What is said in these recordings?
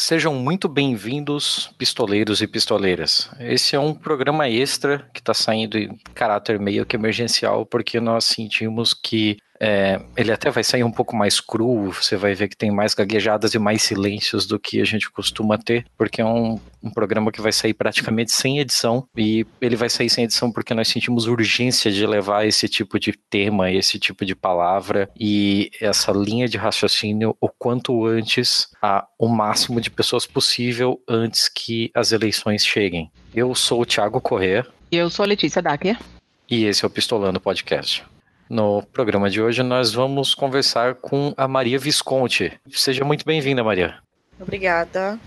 Sejam muito bem-vindos, pistoleiros e pistoleiras. Esse é um programa extra que está saindo em caráter meio que emergencial, porque nós sentimos que é, ele até vai sair um pouco mais cru, você vai ver que tem mais gaguejadas e mais silêncios do que a gente costuma ter, porque é um, um programa que vai sair praticamente sem edição, e ele vai sair sem edição porque nós sentimos urgência de levar esse tipo de tema, esse tipo de palavra e essa linha de raciocínio o quanto antes a o máximo de pessoas possível antes que as eleições cheguem. Eu sou o Thiago Corrêa. E eu sou a Letícia Dacker. E esse é o Pistolando Podcast. No programa de hoje, nós vamos conversar com a Maria Visconti. Seja muito bem-vinda, Maria. Obrigada.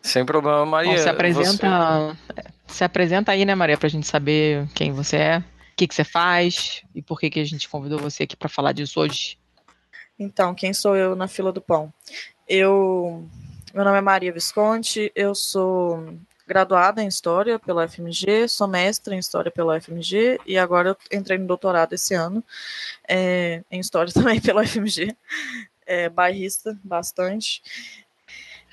Sem problema, Maria. Bom, se apresenta, você... se apresenta aí, né, Maria, para a gente saber quem você é, o que, que você faz e por que, que a gente convidou você aqui para falar disso hoje. Então, quem sou eu na fila do pão? Eu, meu nome é Maria Visconti, eu sou graduada em História pela FMG, sou mestre em História pela FMG e agora eu entrei no doutorado esse ano é, em História também pela FMG, é, bairrista bastante.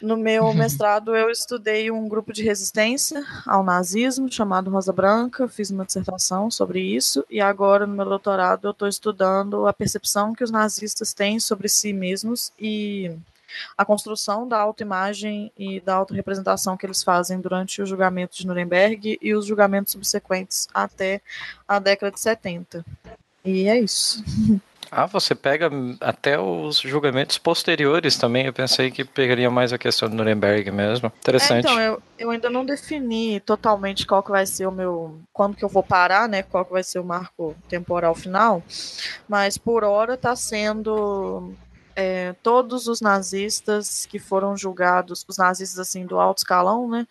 No meu mestrado, eu estudei um grupo de resistência ao nazismo chamado Rosa Branca, fiz uma dissertação sobre isso, e agora, no meu doutorado, eu estou estudando a percepção que os nazistas têm sobre si mesmos e a construção da autoimagem e da autorrepresentação que eles fazem durante o julgamento de Nuremberg e os julgamentos subsequentes até a década de 70. E é isso. Ah, você pega até os julgamentos posteriores também. Eu pensei que pegaria mais a questão do Nuremberg mesmo. Interessante. É, então, eu, eu ainda não defini totalmente qual que vai ser o meu. Quando que eu vou parar, né? Qual que vai ser o marco temporal final. Mas por hora está sendo é, todos os nazistas que foram julgados, os nazistas assim do alto escalão, né,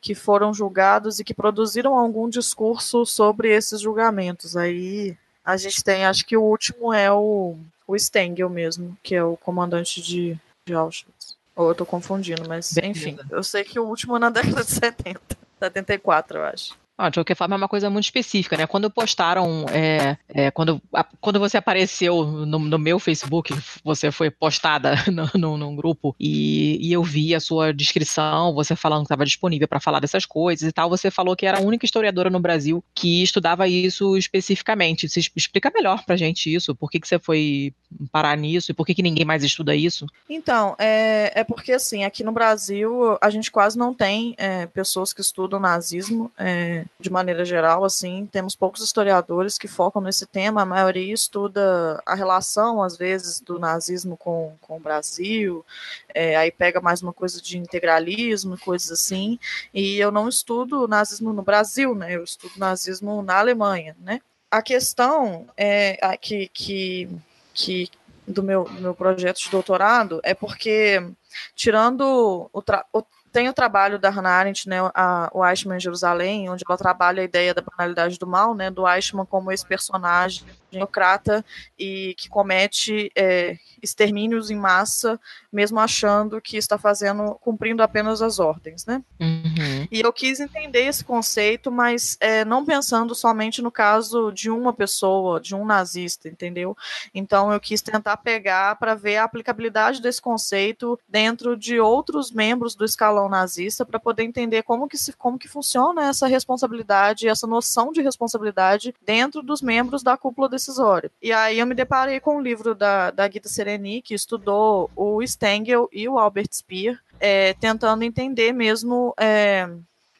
que foram julgados e que produziram algum discurso sobre esses julgamentos. Aí a gente tem, acho que o último é o, o Stengel mesmo, que é o comandante de, de Auschwitz. Ou eu tô confundindo, mas Bem enfim, eu sei que o último é na década de 70, 74, eu acho. Ah, de qualquer forma, é uma coisa muito específica, né? Quando postaram, é, é, quando, a, quando você apareceu no, no, meu Facebook, você foi postada no, no, num grupo e, e, eu vi a sua descrição, você falando que estava disponível para falar dessas coisas e tal, você falou que era a única historiadora no Brasil que estudava isso especificamente. Você explica melhor pra gente isso, por que, que você foi parar nisso e por que, que ninguém mais estuda isso? Então, é, é porque assim, aqui no Brasil a gente quase não tem é, pessoas que estudam nazismo. De maneira geral, assim, temos poucos historiadores que focam nesse tema, a maioria estuda a relação, às vezes, do nazismo com, com o Brasil, é, aí pega mais uma coisa de integralismo, coisas assim, e eu não estudo nazismo no Brasil, né, eu estudo nazismo na Alemanha, né. A questão é que, que, que do meu, do meu projeto de doutorado é porque, tirando o, o tem o trabalho da Hannah Arendt, né, a, o Eichmann em Jerusalém, onde ela trabalha a ideia da banalidade do mal, né, do Eichmann como esse personagem democrata e que comete é, extermínios em massa, mesmo achando que está fazendo, cumprindo apenas as ordens, né? Uhum. E eu quis entender esse conceito, mas é, não pensando somente no caso de uma pessoa, de um nazista, entendeu? Então eu quis tentar pegar para ver a aplicabilidade desse conceito dentro de outros membros do escalão nazista, para poder entender como que, se, como que funciona essa responsabilidade, essa noção de responsabilidade dentro dos membros da cúpula decisória. E aí eu me deparei com um livro da, da Gita Serena que estudou o Stengel e o Albert Speer, é, tentando entender mesmo é,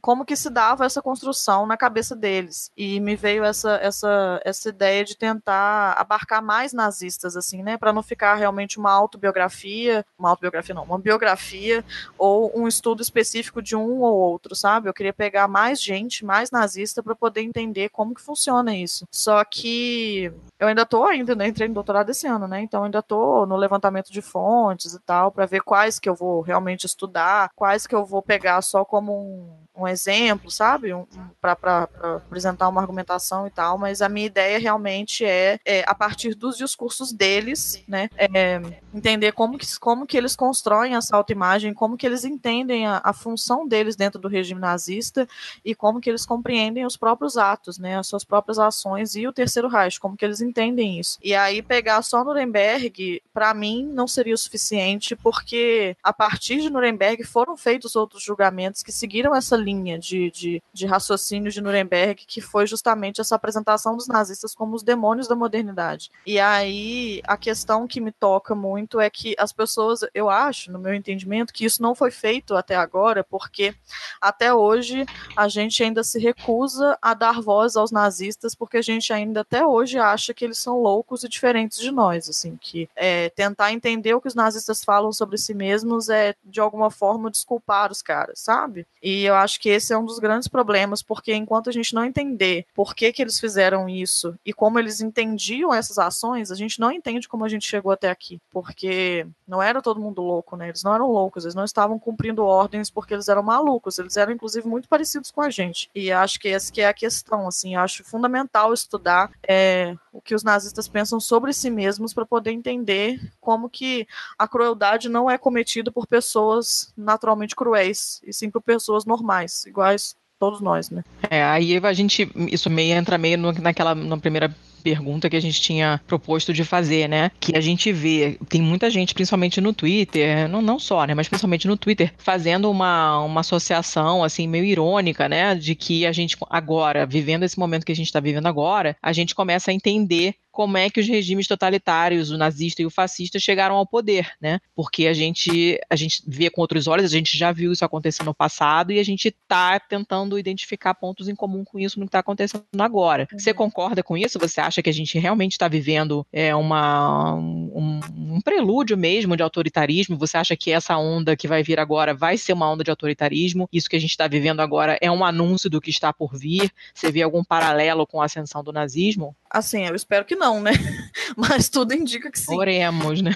como que se dava essa construção na cabeça deles. E me veio essa, essa, essa ideia de tentar abarcar mais nazistas, assim, né? Para não ficar realmente uma autobiografia, uma autobiografia não, uma biografia ou um estudo específico de um ou outro, sabe? Eu queria pegar mais gente, mais nazista, para poder entender como que funciona isso. Só que eu ainda tô ainda, né? Entrei no doutorado esse ano, né? Então ainda tô no levantamento de fontes e tal, para ver quais que eu vou realmente estudar, quais que eu vou pegar só como um um exemplo, sabe? Um, para apresentar uma argumentação e tal, mas a minha ideia realmente é, é a partir dos discursos deles, né? É, entender como que, como que eles constroem essa autoimagem, como que eles entendem a, a, função deles dentro do regime nazista e como que eles compreendem os próprios atos, né, as suas próprias ações e o Terceiro Reich, como que eles entendem isso. E aí pegar só Nuremberg, para mim, não seria o suficiente, porque a partir de Nuremberg foram feitos outros julgamentos que seguiram essa linha de, de, de raciocínio de Nuremberg, que foi justamente essa apresentação dos nazistas como os demônios da modernidade. E aí a questão que me toca muito é que as pessoas, eu acho, no meu entendimento, que isso não foi feito até agora, porque até hoje a gente ainda se recusa a dar voz aos nazistas, porque a gente ainda até hoje acha que eles são loucos e diferentes de nós, assim, que é, tentar entender o que os nazistas falam sobre si mesmos é de alguma forma desculpar os caras, sabe? E eu acho que esse é um dos grandes problemas, porque enquanto a gente não entender por que que eles fizeram isso e como eles entendiam essas ações, a gente não entende como a gente chegou até aqui, porque não era todo mundo louco, né? Eles não eram loucos, eles não estavam cumprindo ordens porque eles eram malucos, eles eram inclusive muito parecidos com a gente. E acho que essa que é a questão, assim, acho fundamental estudar é, o que os nazistas pensam sobre si mesmos para poder entender como que a crueldade não é cometida por pessoas naturalmente cruéis, e sim por pessoas normais, iguais todos nós, né? É, aí a gente, isso meio entra meio no, naquela, na primeira pergunta que a gente tinha proposto de fazer, né? Que a gente vê, tem muita gente, principalmente no Twitter, não, não só, né? Mas principalmente no Twitter, fazendo uma, uma associação, assim, meio irônica, né? De que a gente agora, vivendo esse momento que a gente está vivendo agora, a gente começa a entender como é que os regimes totalitários, o nazista e o fascista, chegaram ao poder, né? Porque a gente, a gente vê com outros olhos, a gente já viu isso acontecer no passado e a gente está tentando identificar pontos em comum com isso no que está acontecendo agora. Uhum. Você concorda com isso? Você acha que a gente realmente está vivendo é, uma, um, um prelúdio mesmo de autoritarismo? Você acha que essa onda que vai vir agora vai ser uma onda de autoritarismo? Isso que a gente está vivendo agora é um anúncio do que está por vir? Você vê algum paralelo com a ascensão do nazismo? Assim, eu espero que não, né? Mas tudo indica que sim. Oremos, né?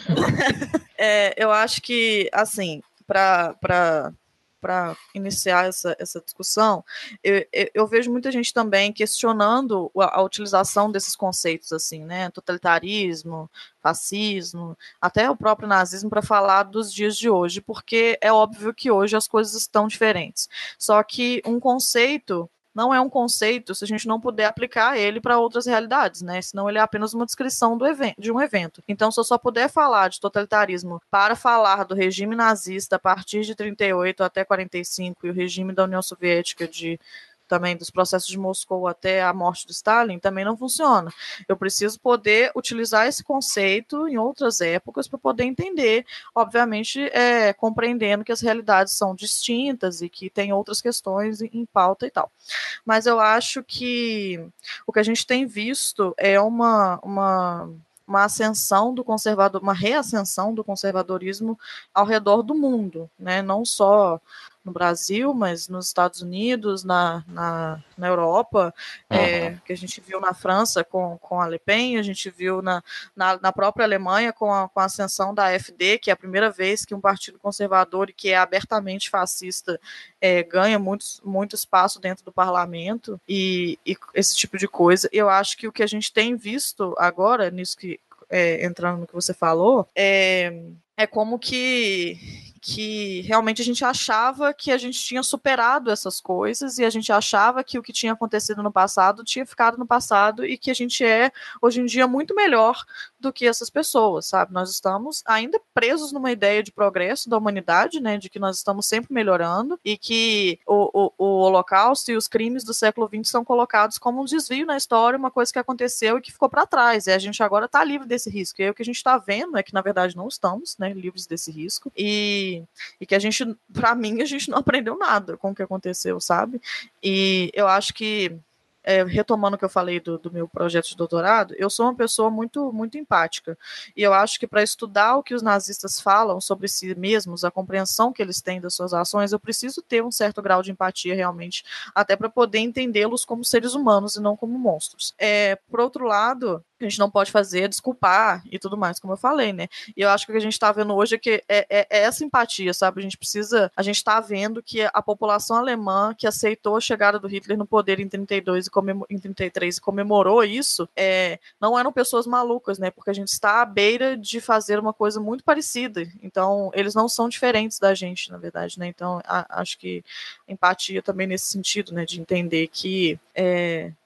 é, eu acho que, assim, para para iniciar essa, essa discussão, eu, eu, vejo muita gente também questionando a, a, utilização desses conceitos, assim, né, totalitarismo, fascismo, até o próprio nazismo, para falar dos dias de hoje, porque é óbvio que hoje as coisas estão diferentes. Só que um conceito não é um conceito se a gente não puder aplicar ele para outras realidades, né? Senão ele é apenas uma descrição do evento, de um evento. Então, se eu só puder falar de totalitarismo para falar do regime nazista a partir de 38 até 45 e o regime da União Soviética de também dos processos de Moscou até a morte de Stalin, também não funciona. Eu preciso poder utilizar esse conceito em outras épocas para poder entender, obviamente, é, compreendendo que as realidades são distintas e que tem outras questões em pauta e tal. Mas eu acho que o que a gente tem visto é uma, uma uma ascensão do conservador, uma reascensão do conservadorismo ao redor do mundo, né? Não só no Brasil, mas nos Estados Unidos, na, na, na Europa, uhum. é, que a gente viu na França com, com a Le Pen, a gente viu na, na, na, própria Alemanha com a, com a ascensão da AfD, que é a primeira vez que um partido conservador e que é abertamente fascista é, ganha muito, muito espaço dentro do parlamento e, e esse tipo de coisa. Eu acho que o que a gente tem visto agora, nisso que, é, entrando no que você falou, é, é como que que realmente a gente achava que a gente tinha superado essas coisas e a gente achava que o que tinha acontecido no passado tinha ficado no passado e que a gente é hoje em dia muito melhor do que essas pessoas, sabe? Nós estamos ainda presos numa ideia de progresso da humanidade, né, de que nós estamos sempre melhorando e que o, o, o Holocausto e os crimes do século XX são colocados como um desvio na história, uma coisa que aconteceu e que ficou para trás. E a gente agora está livre desse risco. E aí, o que a gente está vendo é que na verdade não estamos, né, livres desse risco e, e que a gente, para mim, a gente não aprendeu nada com o que aconteceu, sabe? E eu acho que é, retomando o que eu falei do, do, meu projeto de doutorado, eu sou uma pessoa muito, muito empática. E eu acho que para estudar o que os nazistas falam sobre si mesmos, a compreensão que eles têm das suas ações, eu preciso ter um certo grau de empatia realmente, até para poder entendê-los como seres humanos e não como monstros. É, por outro lado, que a gente não pode fazer é desculpar e tudo mais, como eu falei, né? E eu acho que o que a gente está vendo hoje é que é, é, é, essa empatia, sabe? A gente precisa, a gente está vendo que a população alemã que aceitou a chegada do Hitler no poder em 32 e em 33 e comemorou isso, é, não eram pessoas malucas, né? Porque a gente está à beira de fazer uma coisa muito parecida. Então, eles não são diferentes da gente, na verdade, né? Então, a, acho que empatia também nesse sentido, né? De entender que é,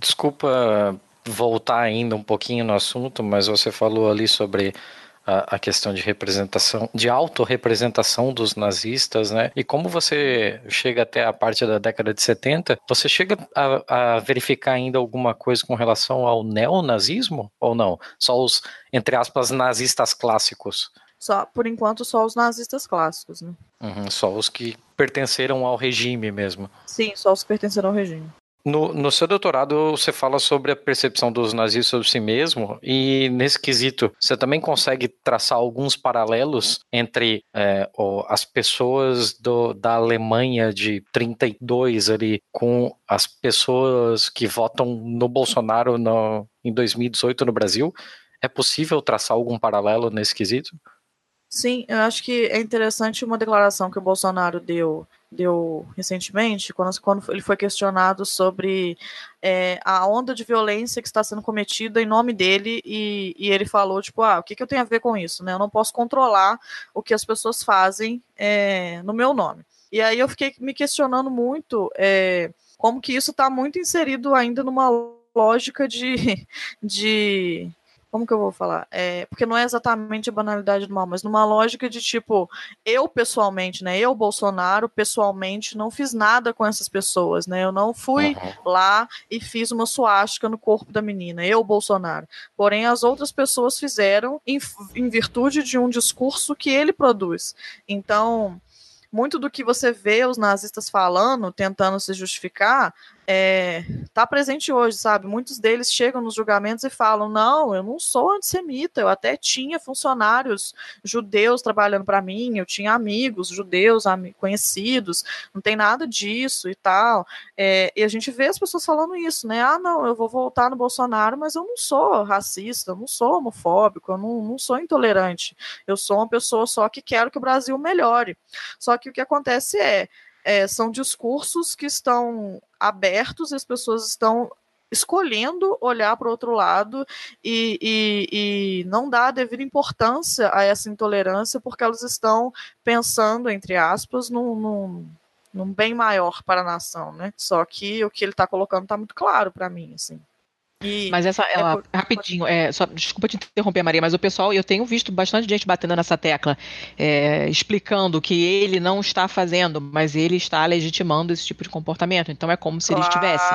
Desculpa voltar ainda um pouquinho no assunto, mas você falou ali sobre a, a questão de representação, de autorrepresentação dos nazistas, né? E como você chega até a parte da década de 70, você chega a, a verificar ainda alguma coisa com relação ao neonazismo ou não? Só os, entre aspas, nazistas clássicos? Só, por enquanto, só os nazistas clássicos, né? Uhum, só os que pertenceram ao regime mesmo. Sim, só os que pertenceram ao regime. No, no, seu doutorado, você fala sobre a percepção dos nazis sobre si mesmo, e nesse quesito, você também consegue traçar alguns paralelos entre é, as pessoas do, da Alemanha de 32 ali com as pessoas que votam no Bolsonaro no, em 2018 no Brasil? É possível traçar algum paralelo nesse quesito? Sim, eu acho que é interessante uma declaração que o Bolsonaro deu deu recentemente, quando, quando ele foi questionado sobre é, a onda de violência que está sendo cometida em nome dele, e, e ele falou, tipo, ah, o que, que eu tenho a ver com isso? Né? Eu não posso controlar o que as pessoas fazem é, no meu nome. E aí eu fiquei me questionando muito é, como que isso está muito inserido ainda numa lógica de, de como que eu vou falar? É, porque não é exatamente a banalidade do mal, mas numa lógica de tipo, eu pessoalmente, né? Eu, Bolsonaro, pessoalmente, não fiz nada com essas pessoas, né? Eu não fui uhum. lá e fiz uma suástica no corpo da menina, eu, Bolsonaro. Porém, as outras pessoas fizeram em, em virtude de um discurso que ele produz. Então, muito do que você vê os nazistas falando, tentando se justificar, é, tá presente hoje, sabe? Muitos deles chegam nos julgamentos e falam: não, eu não sou antissemita, eu até tinha funcionários judeus trabalhando para mim, eu tinha amigos judeus conhecidos, não tem nada disso e tal. É, e a gente vê as pessoas falando isso, né? Ah, não, eu vou voltar no Bolsonaro, mas eu não sou racista, eu não sou homofóbico, eu não, não sou intolerante, eu sou uma pessoa só que quero que o Brasil melhore. Só que o que acontece é é, são discursos que estão abertos e as pessoas estão escolhendo olhar para o outro lado e, e, e, não dar a devida importância a essa intolerância porque elas estão pensando, entre aspas, num, num, num bem maior para a nação, né? Só que o que ele está colocando está muito claro para mim, assim. E mas essa, ela, é por... rapidinho, é, só, desculpa te interromper, Maria, mas o pessoal, eu tenho visto bastante gente batendo nessa tecla, é, explicando que ele não está fazendo, mas ele está legitimando esse tipo de comportamento. Então é como se claro, ele estivesse.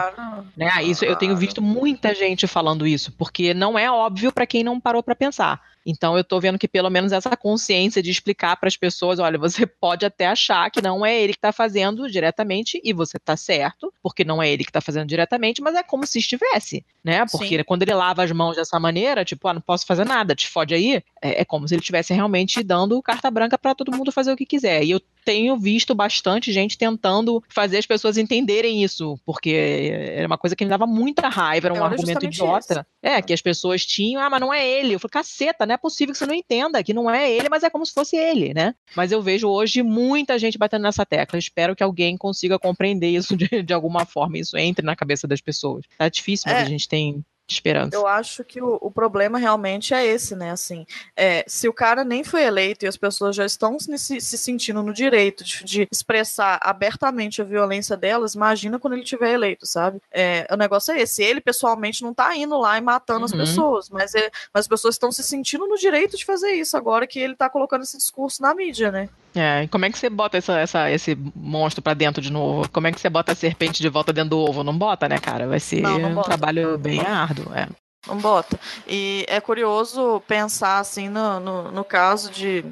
Né? Claro. Isso, eu tenho visto muita gente falando isso, porque não é óbvio para quem não parou para pensar. Então eu estou vendo que pelo menos essa consciência de explicar para as pessoas, olha, você pode até achar que não é ele que está fazendo diretamente e você está certo, porque não é ele que está fazendo diretamente, mas é como se estivesse, né? Porque Sim. quando ele lava as mãos dessa maneira, tipo, ah, não posso fazer nada, te fode aí, é, é como se ele estivesse realmente dando carta branca para todo mundo fazer o que quiser. E eu tenho visto bastante gente tentando fazer as pessoas entenderem isso, porque era uma coisa que me dava muita raiva, era um argumento idiota. Isso. É, que as pessoas tinham, ah, mas não é ele. Eu falei, caceta, não é possível que você não entenda que não é ele, mas é como se fosse ele, né? Mas eu vejo hoje muita gente batendo nessa tecla. Espero que alguém consiga compreender isso de, de alguma forma, isso entre na cabeça das pessoas. Tá difícil, mas é. a gente tem esperança. Eu acho que o, o, problema realmente é esse, né? Assim, é, se o cara nem foi eleito e as pessoas já estão se, se sentindo no direito de, de, expressar abertamente a violência delas, imagina quando ele tiver eleito, sabe? É, o negócio é esse. Ele pessoalmente não tá indo lá e matando uhum. as pessoas, mas, é, mas as pessoas estão se sentindo no direito de fazer isso agora que ele tá colocando esse discurso na mídia, né? É, e como é que você bota essa, essa, esse monstro pra dentro de novo? Como é que você bota a serpente de volta dentro do ovo? Não bota, né, cara? Vai ser Não, não um trabalho bem árduo. É. Não bota. E é curioso pensar assim no, no, no caso de,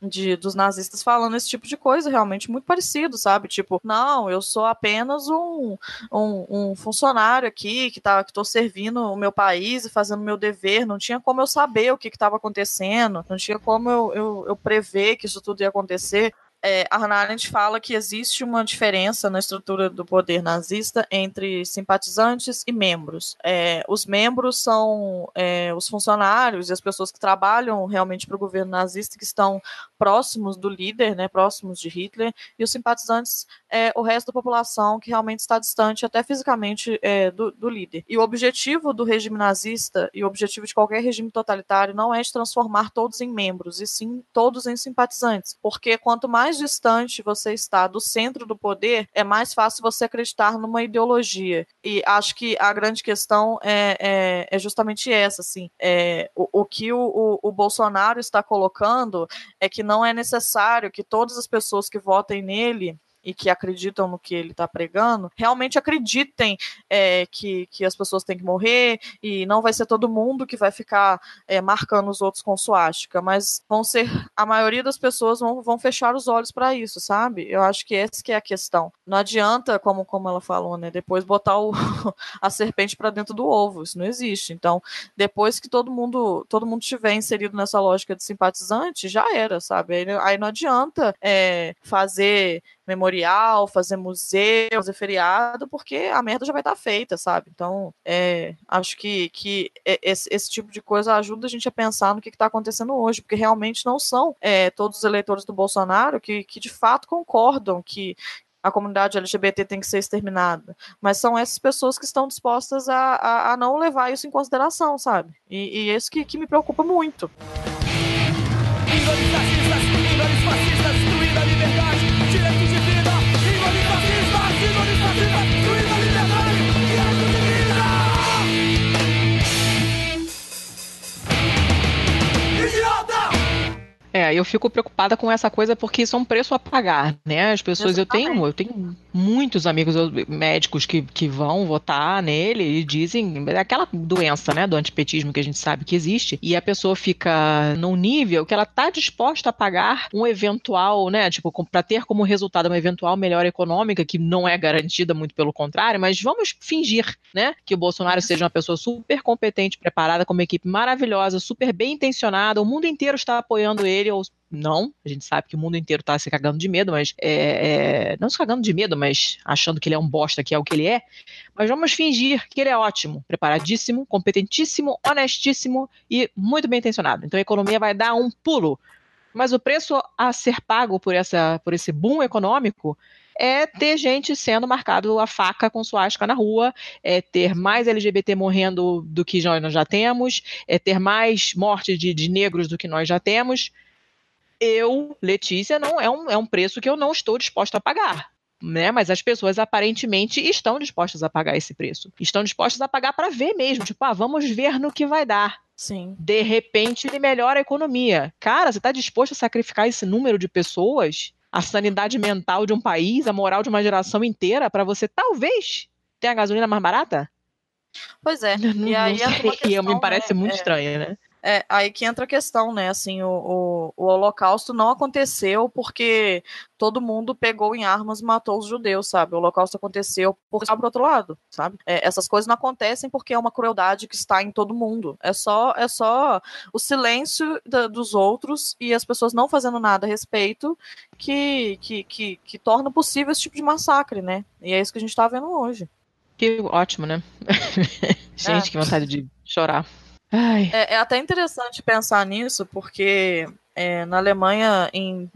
de dos nazistas falando esse tipo de coisa, realmente muito parecido, sabe? Tipo, não, eu sou apenas um, um, um funcionário aqui que tá que servindo o meu país e fazendo o meu dever. Não tinha como eu saber o que estava acontecendo, não tinha como eu, eu, eu prever que isso tudo ia acontecer. É, a Hannah Arendt fala que existe uma diferença na estrutura do poder nazista entre simpatizantes e membros. É, os membros são é, os funcionários e as pessoas que trabalham realmente para o governo nazista, que estão próximos do líder, né, próximos de Hitler, e os simpatizantes é o resto da população que realmente está distante, até fisicamente, é, do, do líder. E o objetivo do regime nazista e o objetivo de qualquer regime totalitário não é de transformar todos em membros, e sim todos em simpatizantes, porque quanto mais distante você está do centro do poder, é mais fácil você acreditar numa ideologia. E acho que a grande questão é, é, é justamente essa, assim, é, o, o que o, o, o Bolsonaro está colocando é que não é necessário que todas as pessoas que votem nele e que acreditam no que ele está pregando, realmente acreditem é, que, que as pessoas têm que morrer e não vai ser todo mundo que vai ficar é, marcando os outros com suástica, mas vão ser a maioria das pessoas vão, vão fechar os olhos para isso, sabe? Eu acho que essa que é a questão. Não adianta, como, como ela falou, né? Depois botar o, a serpente para dentro do ovo, isso não existe. Então, depois que todo mundo todo mundo estiver inserido nessa lógica de simpatizante, já era, sabe? Aí, aí não adianta é, fazer memorial, fazer museu, fazer feriado, porque a merda já vai estar feita, sabe? Então, é, acho que, que esse, esse, tipo de coisa ajuda a gente a pensar no que está acontecendo hoje, porque realmente não são é, todos os eleitores do Bolsonaro que, que de fato concordam que a comunidade LGBT tem que ser exterminada, mas são essas pessoas que estão dispostas a, a, a não levar isso em consideração, sabe? E, e isso que, que me preocupa muito. É, eu fico preocupada com essa coisa porque isso é um preço a pagar, né? As pessoas, Exatamente. eu tenho, eu tenho muitos amigos médicos que, que vão votar nele e dizem é aquela doença, né, do antipetismo que a gente sabe que existe, e a pessoa fica num nível que ela tá disposta a pagar um eventual, né, tipo, para ter como resultado uma eventual melhora econômica, que não é garantida, muito pelo contrário, mas vamos fingir, né, que o Bolsonaro seja uma pessoa super competente, preparada, com uma equipe maravilhosa, super bem intencionada, o mundo inteiro está apoiando ele, ou não, a gente sabe que o mundo inteiro tá se cagando de medo, mas é, é, não se cagando de medo, mas achando que ele é um bosta, que é o que ele é. Mas vamos fingir que ele é ótimo, preparadíssimo, competentíssimo, honestíssimo e muito bem intencionado. Então a economia vai dar um pulo. Mas o preço a ser pago por, essa, por esse boom econômico é ter gente sendo marcado a faca com suástica na rua, é ter mais LGBT morrendo do que nós já temos, é ter mais morte de, de negros do que nós já temos eu, Letícia, não é um, é um preço que eu não estou disposta a pagar. Né? Mas as pessoas aparentemente estão dispostas a pagar esse preço. Estão dispostas a pagar para ver mesmo. Tipo, ah, vamos ver no que vai dar. Sim. De repente ele melhora a economia. Cara, você está disposto a sacrificar esse número de pessoas? A sanidade mental de um país, a moral de uma geração inteira, para você talvez ter a gasolina mais barata? Pois é. Não, e aí não sei, questão, me parece né? muito é, estranho, né? É, aí que entra a questão, né? Assim, o, o, o, Holocausto não aconteceu porque todo mundo pegou em armas e matou os judeus, sabe? O Holocausto aconteceu por pro outro lado, sabe? É, essas coisas não acontecem porque é uma crueldade que está em todo mundo. É só, é só o silêncio da, dos outros e as pessoas não fazendo nada a respeito que, que, que, que torna possível esse tipo de massacre, né? E é isso que a gente está vendo hoje. Que ótimo, né? gente, é. que vontade de chorar. É, é, até interessante pensar nisso, porque é, na Alemanha, em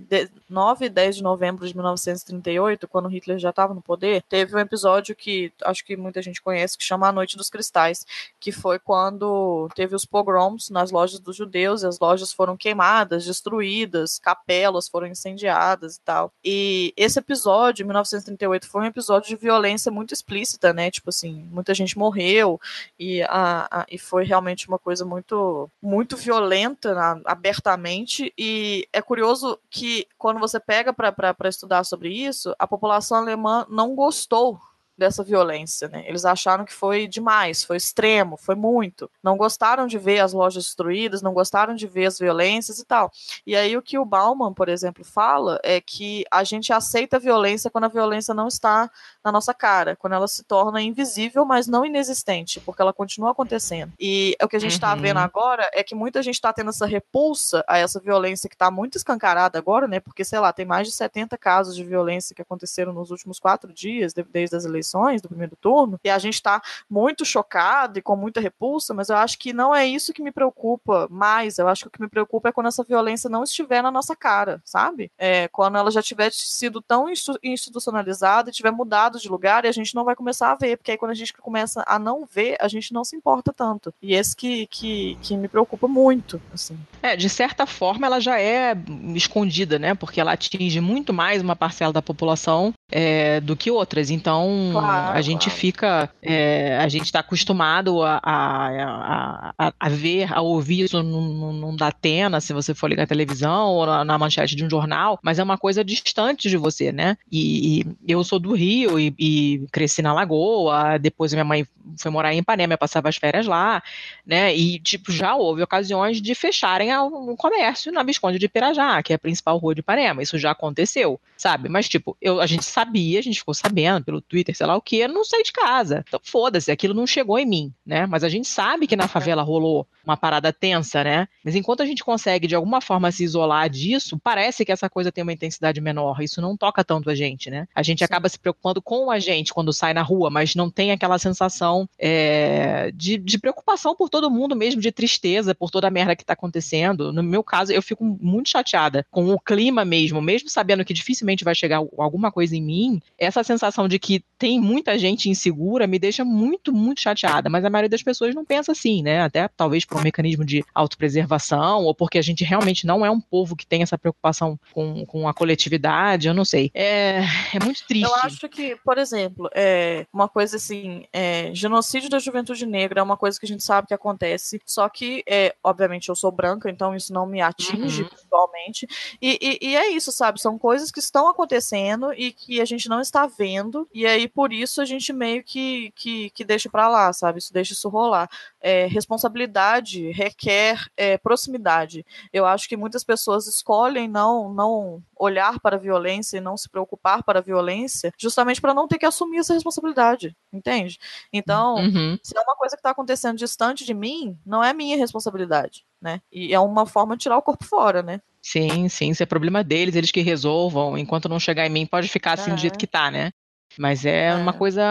9 e 10 de novembro de 1938, quando Hitler já estava no poder, teve um episódio que acho que muita gente conhece, que chama A Noite dos Cristais, que foi quando teve os pogroms nas lojas dos judeus, e as lojas foram queimadas, destruídas, capelas foram incendiadas e tal. E esse episódio, 1938, foi um episódio de violência muito explícita, né? Tipo assim, muita gente morreu, e, a, a e foi realmente uma coisa muito, muito violenta, abertamente, e é curioso que quando você pega para estudar sobre isso, a população alemã não gostou dessa violência, né? Eles acharam que foi demais, foi extremo, foi muito. Não gostaram de ver as lojas destruídas, não gostaram de ver as violências e tal. E aí o que o Bauman, por exemplo, fala é que a gente aceita a violência quando a violência não está na nossa cara, quando ela se torna invisível, mas não inexistente, porque ela continua acontecendo. E o que a gente está uhum. vendo agora é que muita gente está tendo essa repulsa a essa violência que está muito escancarada agora, né? Porque, sei lá, tem mais de 70 casos de violência que aconteceram nos últimos quatro dias, desde as eleições eleições do primeiro turno, e a gente está muito chocado e com muita repulsa, mas eu acho que não é isso que me preocupa mais. Eu acho que o que me preocupa é quando essa violência não estiver na nossa cara, sabe? É, quando ela já tiver sido tão institucionalizada e tiver mudado de lugar e a gente não vai começar a ver, porque aí quando a gente começa a não ver, a gente não se importa tanto. E esse que, que, que me preocupa muito, assim. É, de certa forma ela já é escondida, né? Porque ela atinge muito mais uma parcela da população é, do que outras. Então, claro, a gente claro. fica, é, a gente está acostumado a, a, a, a, ver, a ouvir isso num, num Datena, se você for ligar a televisão ou na, na, manchete de um jornal, mas é uma coisa distante de você, né? E, e eu sou do Rio e, e, cresci na Lagoa, depois minha mãe foi morar em Ipanema, passava as férias lá, né? E, tipo, já houve ocasiões de fecharem um comércio na Visconde de Pirajá, que é a principal rua de Ipanema. Isso já aconteceu, sabe? Mas, tipo, eu, a gente sabia, a gente ficou sabendo pelo Twitter, sei lá o que, eu não saí de casa. Então, foda-se, aquilo não chegou em mim, né? Mas a gente sabe que na favela rolou uma parada tensa, né? Mas enquanto a gente consegue, de alguma forma, se isolar disso, parece que essa coisa tem uma intensidade menor. Isso não toca tanto a gente, né? A gente acaba se preocupando com a gente quando sai na rua, mas não tem aquela sensação é, de, de preocupação por todo mundo mesmo, de tristeza por toda a merda que tá acontecendo. No meu caso, eu fico muito chateada com o clima mesmo, mesmo sabendo que dificilmente vai chegar alguma coisa em mim, essa sensação de que tem muita gente insegura me deixa muito, muito chateada. Mas a maioria das pessoas não pensa assim, né? Até talvez por um mecanismo de autopreservação, ou porque a gente realmente não é um povo que tem essa preocupação com, com a coletividade, eu não sei. É, é muito triste. Eu acho que, por exemplo, é uma coisa assim, é, genocídio da juventude negra é uma coisa que a gente sabe que acontece, só que, é, obviamente, eu sou branca, então isso não me atinge uhum. pessoalmente. E, e, e é isso, sabe? São coisas que estão acontecendo e que a gente não está vendo, e aí por isso a gente meio que, que, que deixa para lá, sabe? Isso deixa isso rolar. É, responsabilidade requer é, proximidade. Eu acho que muitas pessoas escolhem não, não olhar para a violência e não se preocupar para a violência, justamente para não ter que assumir essa responsabilidade, entende? Então, uhum. se é uma coisa que está acontecendo distante de mim, não é minha responsabilidade, né? E é uma forma de tirar o corpo fora, né? Sim, sim, isso é problema deles, eles que resolvam. Enquanto não chegar em mim, pode ficar assim é. do jeito que tá, né? Mas é, é, uma coisa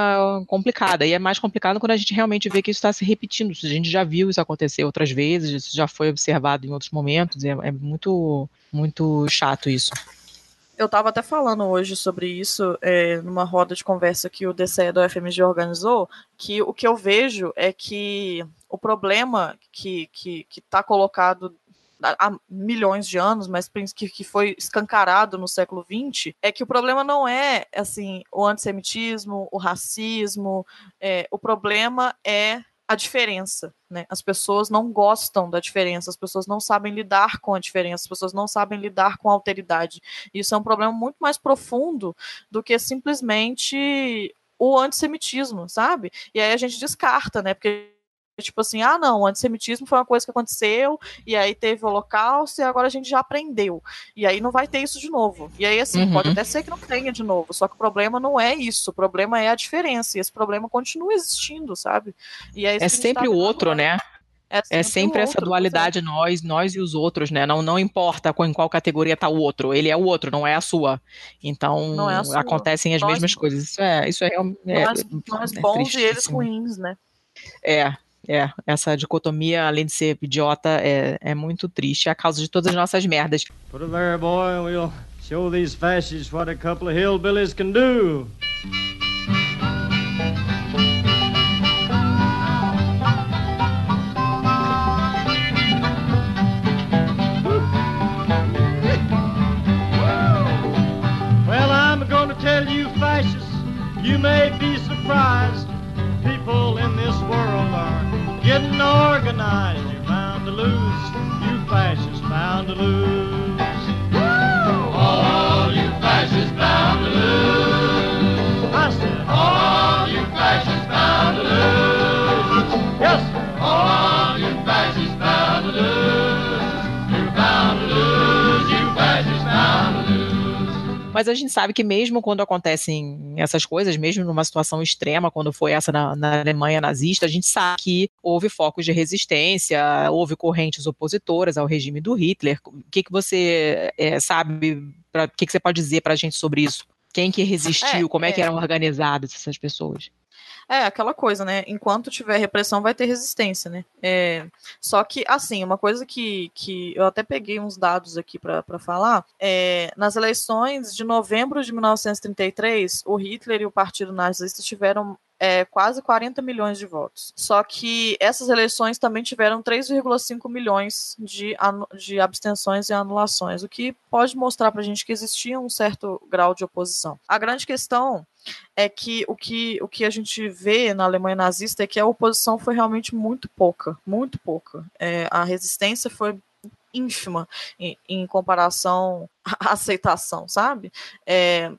complicada. E é mais complicado quando a gente realmente vê que isso está se repetindo. A gente já viu isso acontecer outras vezes, isso já foi observado em outros momentos. É, é muito, muito chato isso. Eu estava até falando hoje sobre isso é, numa roda de conversa que o DCE do FMG organizou, que o que eu vejo é que o problema que está que, que tá colocado há milhões de anos, mas que, foi escancarado no século XX, é que o problema não é assim o antissemitismo, o racismo, é, o problema é a diferença, né? As pessoas não gostam da diferença, as pessoas não sabem lidar com a diferença, as pessoas não sabem lidar com a alteridade. Isso é um problema muito mais profundo do que simplesmente o antissemitismo, sabe? E aí a gente descarta, né? Porque tipo assim, ah, não, o antissemitismo foi uma coisa que aconteceu, e aí teve o holocausto, e agora a gente já aprendeu. E aí não vai ter isso de novo. E aí, assim, uhum. pode até ser que não tenha de novo, só que o problema não é isso, o problema é a diferença, e esse problema continua existindo, sabe? E é, é sempre tá o outro, né? É sempre, é sempre essa outro, dualidade, nós, nós e os outros, né? Não, não importa em qual categoria está o outro, ele é o outro, não é a sua. Então, é a sua. acontecem as nós, mesmas coisas. Isso é, isso é, é nós, nós é bons e eles ruins, né? É, é, essa dicotomia, além de ser idiota, é, é muito triste. É a causa de todas as nossas merdas. Put it there, boy, and we'll show these fascists what a couple of hillbillies can do. Are getting organized. You're bound to lose, you fascists bound to lose. Mas a gente sabe que mesmo quando acontecem essas coisas, mesmo numa situação extrema, quando foi essa na, na Alemanha nazista, a gente sabe que houve focos de resistência, houve correntes opositoras ao regime do Hitler. O que, que você é, sabe, o que, que você pode dizer para a gente sobre isso? Quem que resistiu? É, como é, é que eram organizadas essas pessoas? É, aquela coisa, né? Enquanto tiver repressão, vai ter resistência, né? É, só que, assim, uma coisa que, que eu até peguei uns dados aqui para falar, é, nas eleições de novembro de 1933, o Hitler e o Partido Nazista tiveram é, quase 40 milhões de votos. Só que essas eleições também tiveram 3,5 milhões de, de abstenções e anulações, o que pode mostrar para a gente que existia um certo grau de oposição. A grande questão é que o que, o que a gente vê na Alemanha nazista é que a oposição foi realmente muito pouca, muito pouca. É, a resistência foi ínfima em, em comparação à aceitação, sabe? É,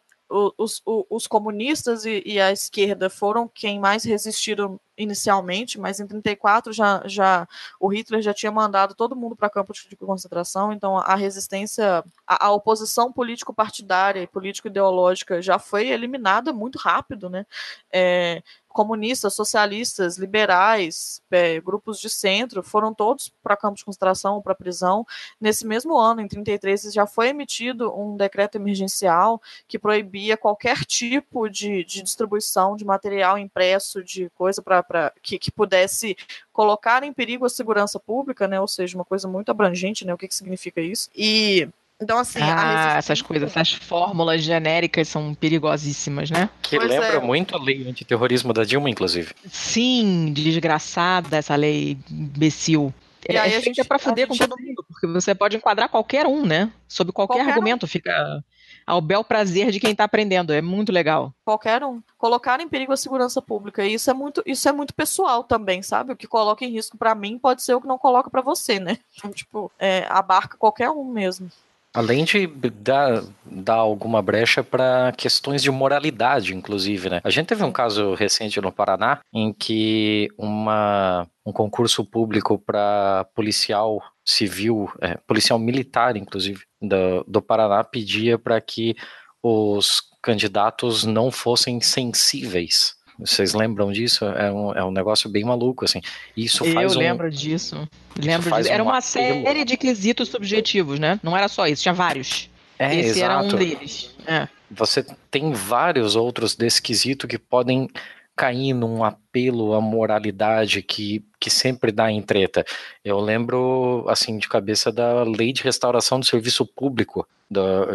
os, os, comunistas e, e, a esquerda foram quem mais resistiram inicialmente, mas em 34 já, já o Hitler já tinha mandado todo mundo para campo de concentração, então a resistência, a, a oposição político-partidária e político-ideológica já foi eliminada muito rápido, né? É, comunistas, socialistas, liberais, é, grupos de centro, foram todos para campos de concentração ou para prisão. Nesse mesmo ano, em 33, já foi emitido um decreto emergencial que proibia qualquer tipo de, de distribuição de material impresso, de coisa para que, que pudesse colocar em perigo a segurança pública, né? Ou seja, uma coisa muito abrangente, né? O que, que significa isso? E então, assim. Ah, essas coisas, essas fórmulas genéricas são perigosíssimas, né? Que pois lembra é. muito a lei antiterrorismo da Dilma, inclusive. Sim, desgraçada essa lei imbecil. E é, é feita para foder com todo mundo, porque você pode enquadrar qualquer um, né? Sob qualquer, qualquer argumento, um. fica ao bel prazer de quem está aprendendo. É muito legal. Qualquer um. Colocar em perigo a segurança pública. E isso é muito, isso é muito pessoal também, sabe? O que coloca em risco para mim pode ser o que não coloca para você, né? Então, tipo, é, abarca qualquer um mesmo. Além de dar, dar alguma brecha para questões de moralidade, inclusive, né? A gente teve um caso recente no Paraná em que uma, um concurso público para policial civil, é, policial militar, inclusive, do, do Paraná, pedia para que os candidatos não fossem sensíveis vocês lembram disso? É um, é um negócio bem maluco, assim. Isso faz Eu um, lembro disso. Lembro disso. Era um uma apelo. série de quesitos subjetivos, né? Não era só isso, tinha vários. É, Esse exato. era um deles. É. Você tem vários outros desse quesito que podem cair num apelo à moralidade que, que sempre dá em treta. Eu lembro, assim, de cabeça da lei de restauração do serviço público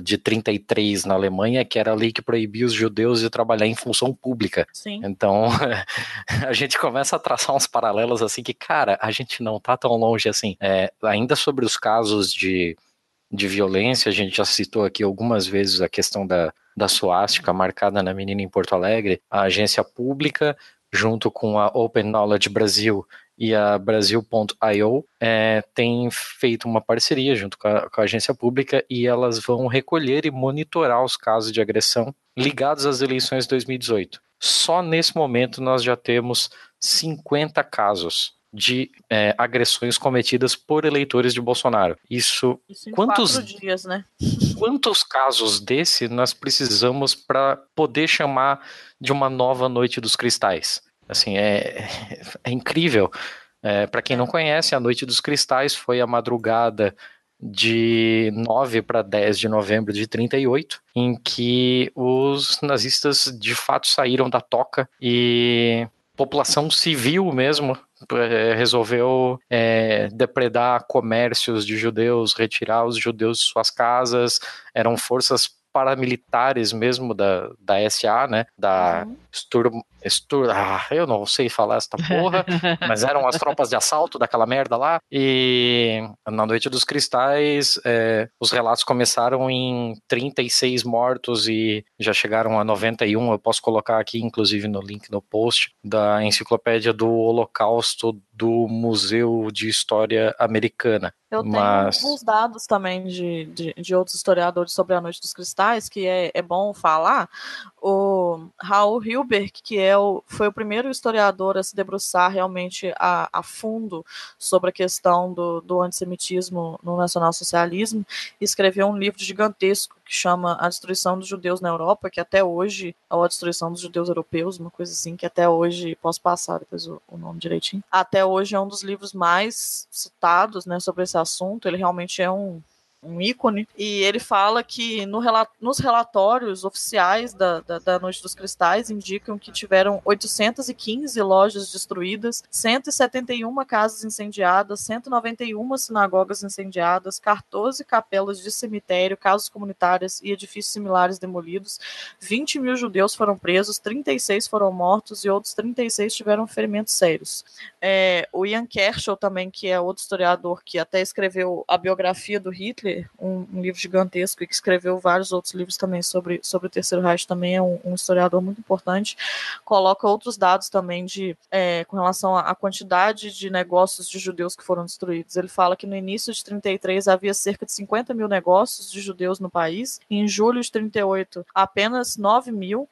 de 33 na Alemanha, que era a lei que proibia os judeus de trabalhar em função pública. Sim. Então, a gente começa a traçar uns paralelos assim que, cara, a gente não tá tão longe assim. É, ainda sobre os casos de, de violência, a gente já citou aqui algumas vezes a questão da da suástica marcada na menina em Porto Alegre, a agência pública, junto com a Open Knowledge Brasil e a Brasil.io, é, tem feito uma parceria junto com a, com a agência pública e elas vão recolher e monitorar os casos de agressão ligados às eleições de 2018. Só nesse momento nós já temos 50 casos de é, agressões cometidas por eleitores de Bolsonaro. Isso, Isso quantos dias, né? Quantos casos desse nós precisamos para poder chamar de uma nova noite dos cristais? Assim, é, é incrível. É, para quem não conhece, a Noite dos Cristais foi a madrugada de 9 para 10 de novembro de 38, em que os nazistas de fato saíram da toca e população civil mesmo é, resolveu é, depredar comércios de judeus, retirar os judeus de suas casas, eram forças paramilitares mesmo da, da SA, né, da uhum. Sturm, Stur, ah, eu não sei falar essa porra, mas eram as tropas de assalto daquela merda lá. E na Noite dos Cristais, é, os relatos começaram em 36 mortos e já chegaram a 91. Eu posso colocar aqui, inclusive, no link no post da enciclopédia do Holocausto do Museu de História Americana. Eu tenho Mas... alguns dados também de, de, de, outros historiadores sobre a Noite dos Cristais, que é, é bom falar. o Raul Hilberg, que é o, foi o primeiro historiador a se debruçar realmente a, a fundo sobre a questão do, do antissemitismo no nacionalsocialismo, escreveu um livro gigantesco que chama A Destruição dos Judeus na Europa, que até hoje, ou A Destruição dos Judeus Europeus, uma coisa assim, que até hoje, posso passar depois o, o nome direitinho, até hoje é um dos livros mais citados né, sobre esse assunto, ele realmente é um um ícone, e ele fala que no nos relatórios oficiais da, da, da, Noite dos Cristais indicam que tiveram 815 lojas destruídas, 171 casas incendiadas, 191 sinagogas incendiadas, 14 capelas de cemitério, casas comunitárias e edifícios similares demolidos, 20 mil judeus foram presos, 36 foram mortos e outros 36 tiveram ferimentos sérios. É, o Ian Kershaw também, que é outro historiador que até escreveu a biografia do Hitler, um, um, livro gigantesco e que escreveu vários outros livros também sobre, sobre o Terceiro Reich, também é um, um historiador muito importante, coloca outros dados também de é, com relação à quantidade de negócios de judeus que foram destruídos. Ele fala que no início de 33 havia cerca de 50 mil negócios de judeus no país, em julho de 38 apenas 9 mil,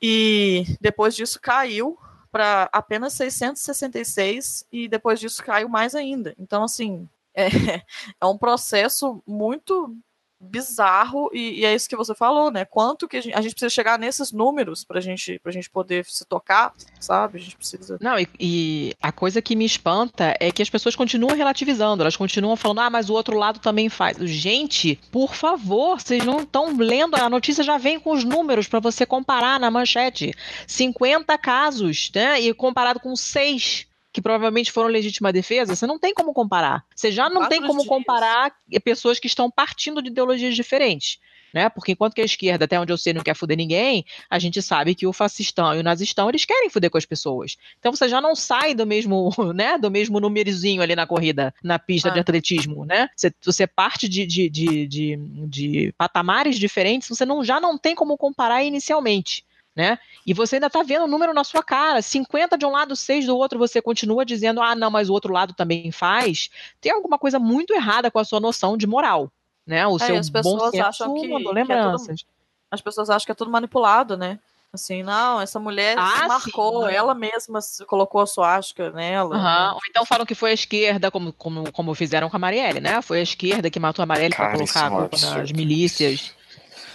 e depois disso caiu para apenas 666 e depois disso caiu mais ainda. Então, assim, é, é um processo muito bizarro e, e, é isso que você falou, né? Quanto que a gente, a gente precisa chegar nesses números para gente, a gente poder se tocar, sabe? A gente precisa. Não, e, e, a coisa que me espanta é que as pessoas continuam relativizando, elas continuam falando, ah, mas o outro lado também faz. Gente, por favor, vocês não estão lendo, a notícia já vem com os números para você comparar na manchete. 50 casos, né? E comparado com 6 que provavelmente foram legítima defesa, você não tem como comparar. Você já não Quatro tem como dias. comparar pessoas que estão partindo de ideologias diferentes. Né? Porque enquanto que a esquerda, até onde eu sei, não quer fuder ninguém, a gente sabe que o fascistão e o nazistão, eles querem fuder com as pessoas. Então você já não sai do mesmo, né, do mesmo númerozinho ali na corrida, na pista ah. de atletismo, né? Você, você parte de, de, de, de, de patamares diferentes, você não, já não tem como comparar inicialmente né? E você ainda está vendo o número na sua cara, 50 de um lado, 6 do outro, você continua dizendo, ah, não, mas o outro lado também faz. Tem alguma coisa muito errada com a sua noção de moral, né? O é, seu as pessoas bom senso acham que, lembranças. Que é tudo, as pessoas acham que é tudo manipulado, né? Assim, não, essa mulher ah, se marcou, sim. ela mesma colocou a suástica nela. Uhum. Né? Ou então falam que foi a esquerda, como, como, como fizeram com a Marielle, né? Foi a esquerda que matou a Marielle para colocar a culpa nas milícias.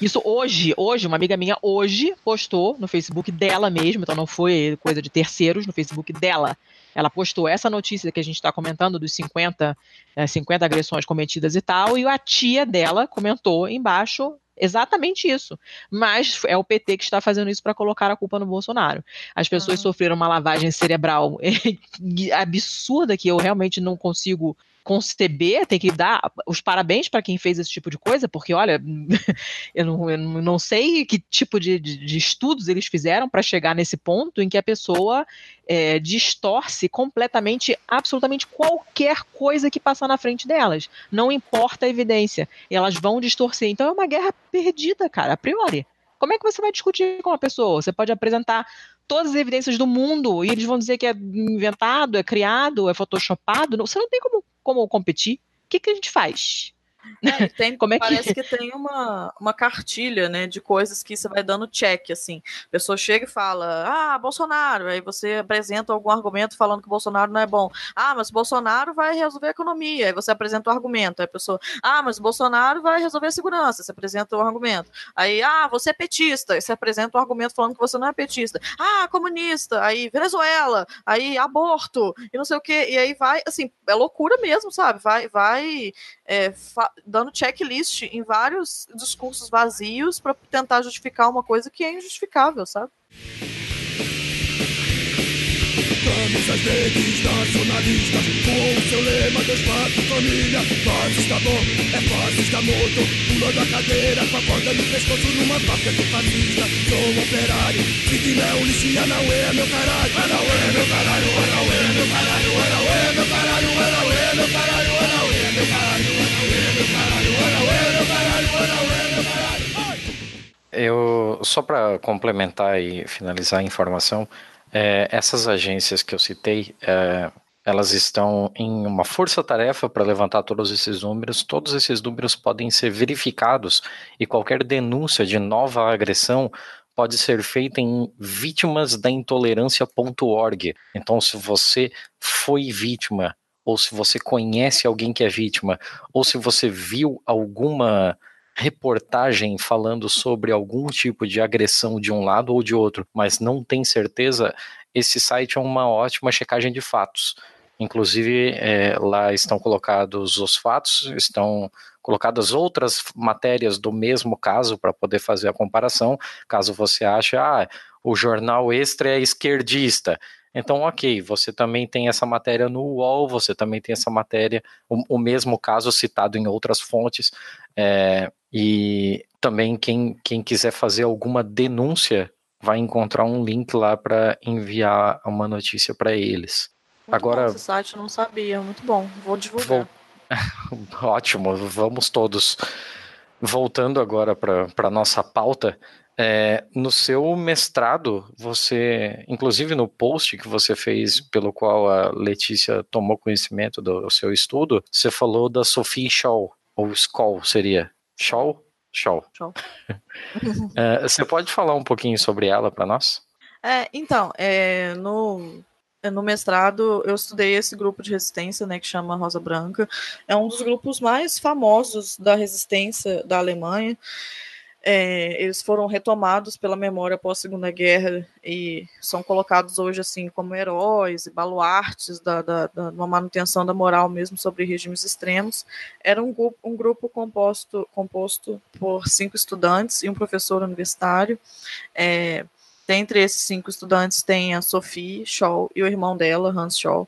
Isso hoje, hoje, uma amiga minha hoje postou no Facebook dela mesma, então não foi coisa de terceiros, no Facebook dela. Ela postou essa notícia que a gente está comentando dos 50, é, 50 agressões cometidas e tal, e a tia dela comentou embaixo exatamente isso. Mas é o PT que está fazendo isso para colocar a culpa no Bolsonaro. As pessoas ah. sofreram uma lavagem cerebral absurda que eu realmente não consigo conceber, tem que dar os parabéns para quem fez esse tipo de coisa, porque olha, eu não, eu não sei que tipo de, de, de estudos eles fizeram para chegar nesse ponto em que a pessoa é, distorce completamente, absolutamente qualquer coisa que passar na frente delas. Não importa a evidência, elas vão distorcer. Então é uma guerra perdida, cara, a priori. Como é que você vai discutir com a pessoa? Você pode apresentar todas as evidências do mundo e eles vão dizer que é inventado, é criado, é photoshopado. Você não tem como como competir, o que, que a gente faz? É, tem, Como é que... Parece que tem uma, uma cartilha, né, de coisas que você vai dando check, assim. A pessoa chega e fala, ah, Bolsonaro, aí você apresenta algum argumento falando que Bolsonaro não é bom. Ah, mas Bolsonaro vai resolver a economia, aí você apresenta o argumento. Aí a pessoa, ah, mas Bolsonaro vai resolver a segurança, você apresenta o argumento. Aí, ah, você é petista, aí você apresenta o argumento falando que você não é petista. Ah, comunista, aí Venezuela, aí aborto, e não sei o quê, e aí vai, assim, é loucura mesmo, sabe? Vai, vai é, dando checklist em vários discursos vazios para tentar justificar uma coisa que é injustificável, sabe? Camisas verdes nacionalistas Com o seu lema Deus, pátria, família Fascista bom, é fascista morto Pulando a cadeira com a corda no pescoço Numa fábrica de fascista Sou um operário tiver um lixia não é meu caralho não é meu caralho, não é meu caralho não é meu caralho, não é meu caralho É não eu, só para complementar e finalizar a informação, é, essas agências que eu citei, é, elas estão em uma força-tarefa para levantar todos esses números. Todos esses números podem ser verificados e qualquer denúncia de nova agressão pode ser feita em vítimasdaintolerância.org. Então, se você foi vítima, ou se você conhece alguém que é vítima, ou se você viu alguma reportagem falando sobre algum tipo de agressão de um lado ou de outro, mas não tem certeza, esse site é uma ótima checagem de fatos. Inclusive, é, lá estão colocados os fatos, estão colocadas outras matérias do mesmo caso para poder fazer a comparação, caso você ache, ah, o jornal extra é esquerdista. Então, ok, você também tem essa matéria no UOL, você também tem essa matéria, o, o mesmo caso citado em outras fontes, é, e também quem, quem quiser fazer alguma denúncia vai encontrar um link lá para enviar uma notícia para eles. Muito Agora, bom esse site, eu não sabia, muito bom, vou divulgar. Vou... Ótimo, vamos todos. Voltando agora para a nossa pauta, é, no seu mestrado, você, inclusive no post que você fez, pelo qual a Letícia tomou conhecimento do seu estudo, você falou da Sophie Scholl, ou Skoll seria. Scholl? Scholl. Scholl. é, você pode falar um pouquinho sobre ela para nós? É, então, é, no, no mestrado eu estudei esse grupo de resistência, né, que chama Rosa Branca. É um dos grupos mais famosos da resistência da Alemanha. É, eles foram retomados pela memória após a Segunda Guerra e são colocados hoje assim como heróis e baluartes da, da, da manutenção da moral mesmo sobre regimes extremos. Era um grupo, um grupo composto, composto por cinco estudantes e um professor universitário. É, Dentre esses cinco estudantes tem a Sophie Scholl e o irmão dela, Hans Scholl,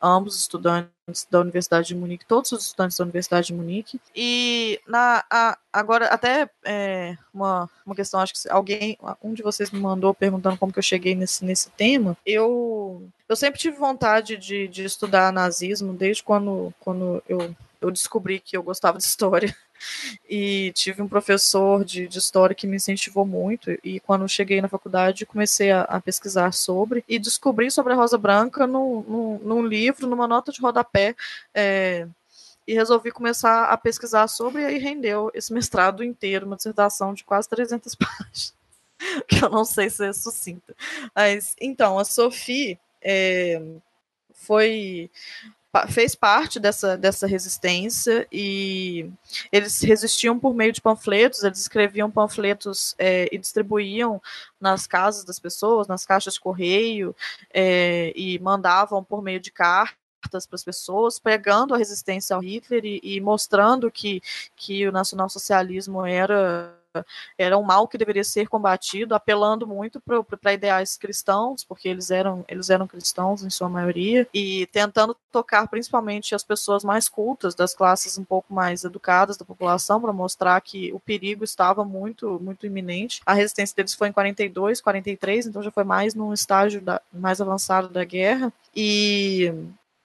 ambos estudantes da Universidade de Munique, todos os estudantes da Universidade de Munique. E na, a, agora, até é, uma, uma questão, acho que alguém, um de vocês me mandou perguntando como que eu cheguei nesse, nesse tema. Eu, eu sempre tive vontade de, de estudar nazismo, desde quando, quando eu, eu descobri que eu gostava de história e tive um professor de, de, história que me incentivou muito e quando cheguei na faculdade comecei a, a pesquisar sobre e descobri sobre a Rosa Branca num, num, livro, numa nota de rodapé é, e resolvi começar a pesquisar sobre e aí rendeu esse mestrado inteiro, uma dissertação de quase 300 páginas, que eu não sei se é sucinta. Mas, então, a Sophie é, foi fez parte dessa, dessa resistência e eles resistiam por meio de panfletos, eles escreviam panfletos é, e distribuíam nas casas das pessoas, nas caixas de correio, é, e mandavam por meio de cartas para as pessoas, pregando a resistência ao Hitler e, e mostrando que, que o nacionalsocialismo era era um mal que deveria ser combatido, apelando muito para ideais cristãos, porque eles eram, eles eram cristãos em sua maioria, e tentando tocar principalmente as pessoas mais cultas, das classes um pouco mais educadas da população, para mostrar que o perigo estava muito, muito iminente. A resistência deles foi em 42, 43, então já foi mais num estágio da, mais avançado da guerra. E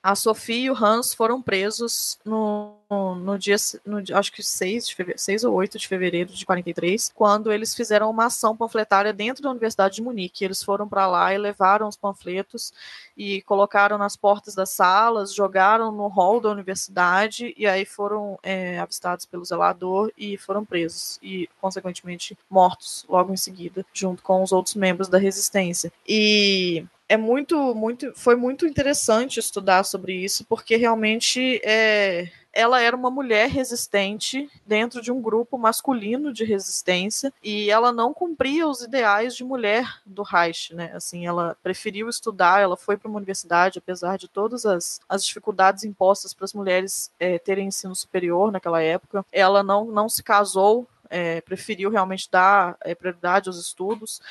a Sofia e o Hans foram presos no, no, dia, no, acho que 6, de fevereiro, 6 ou 8 de fevereiro de 43, quando eles fizeram uma ação panfletária dentro da Universidade de Munique. Eles foram para lá e levaram os panfletos e colocaram nas portas das salas, jogaram no hall da universidade e aí foram é, avistados pelo zelador e foram presos e, consequentemente, mortos logo em seguida, junto com os outros membros da resistência. E é muito, muito, foi muito interessante estudar sobre isso, porque realmente é, ela era uma mulher resistente dentro de um grupo masculino de resistência e ela não cumpria os ideais de mulher do Reich, né? Assim, ela preferiu estudar, ela foi para uma universidade, apesar de todas as, as dificuldades impostas para as mulheres é, terem ensino superior naquela época. Ela não, não se casou, é, preferiu realmente dar é, prioridade aos estudos.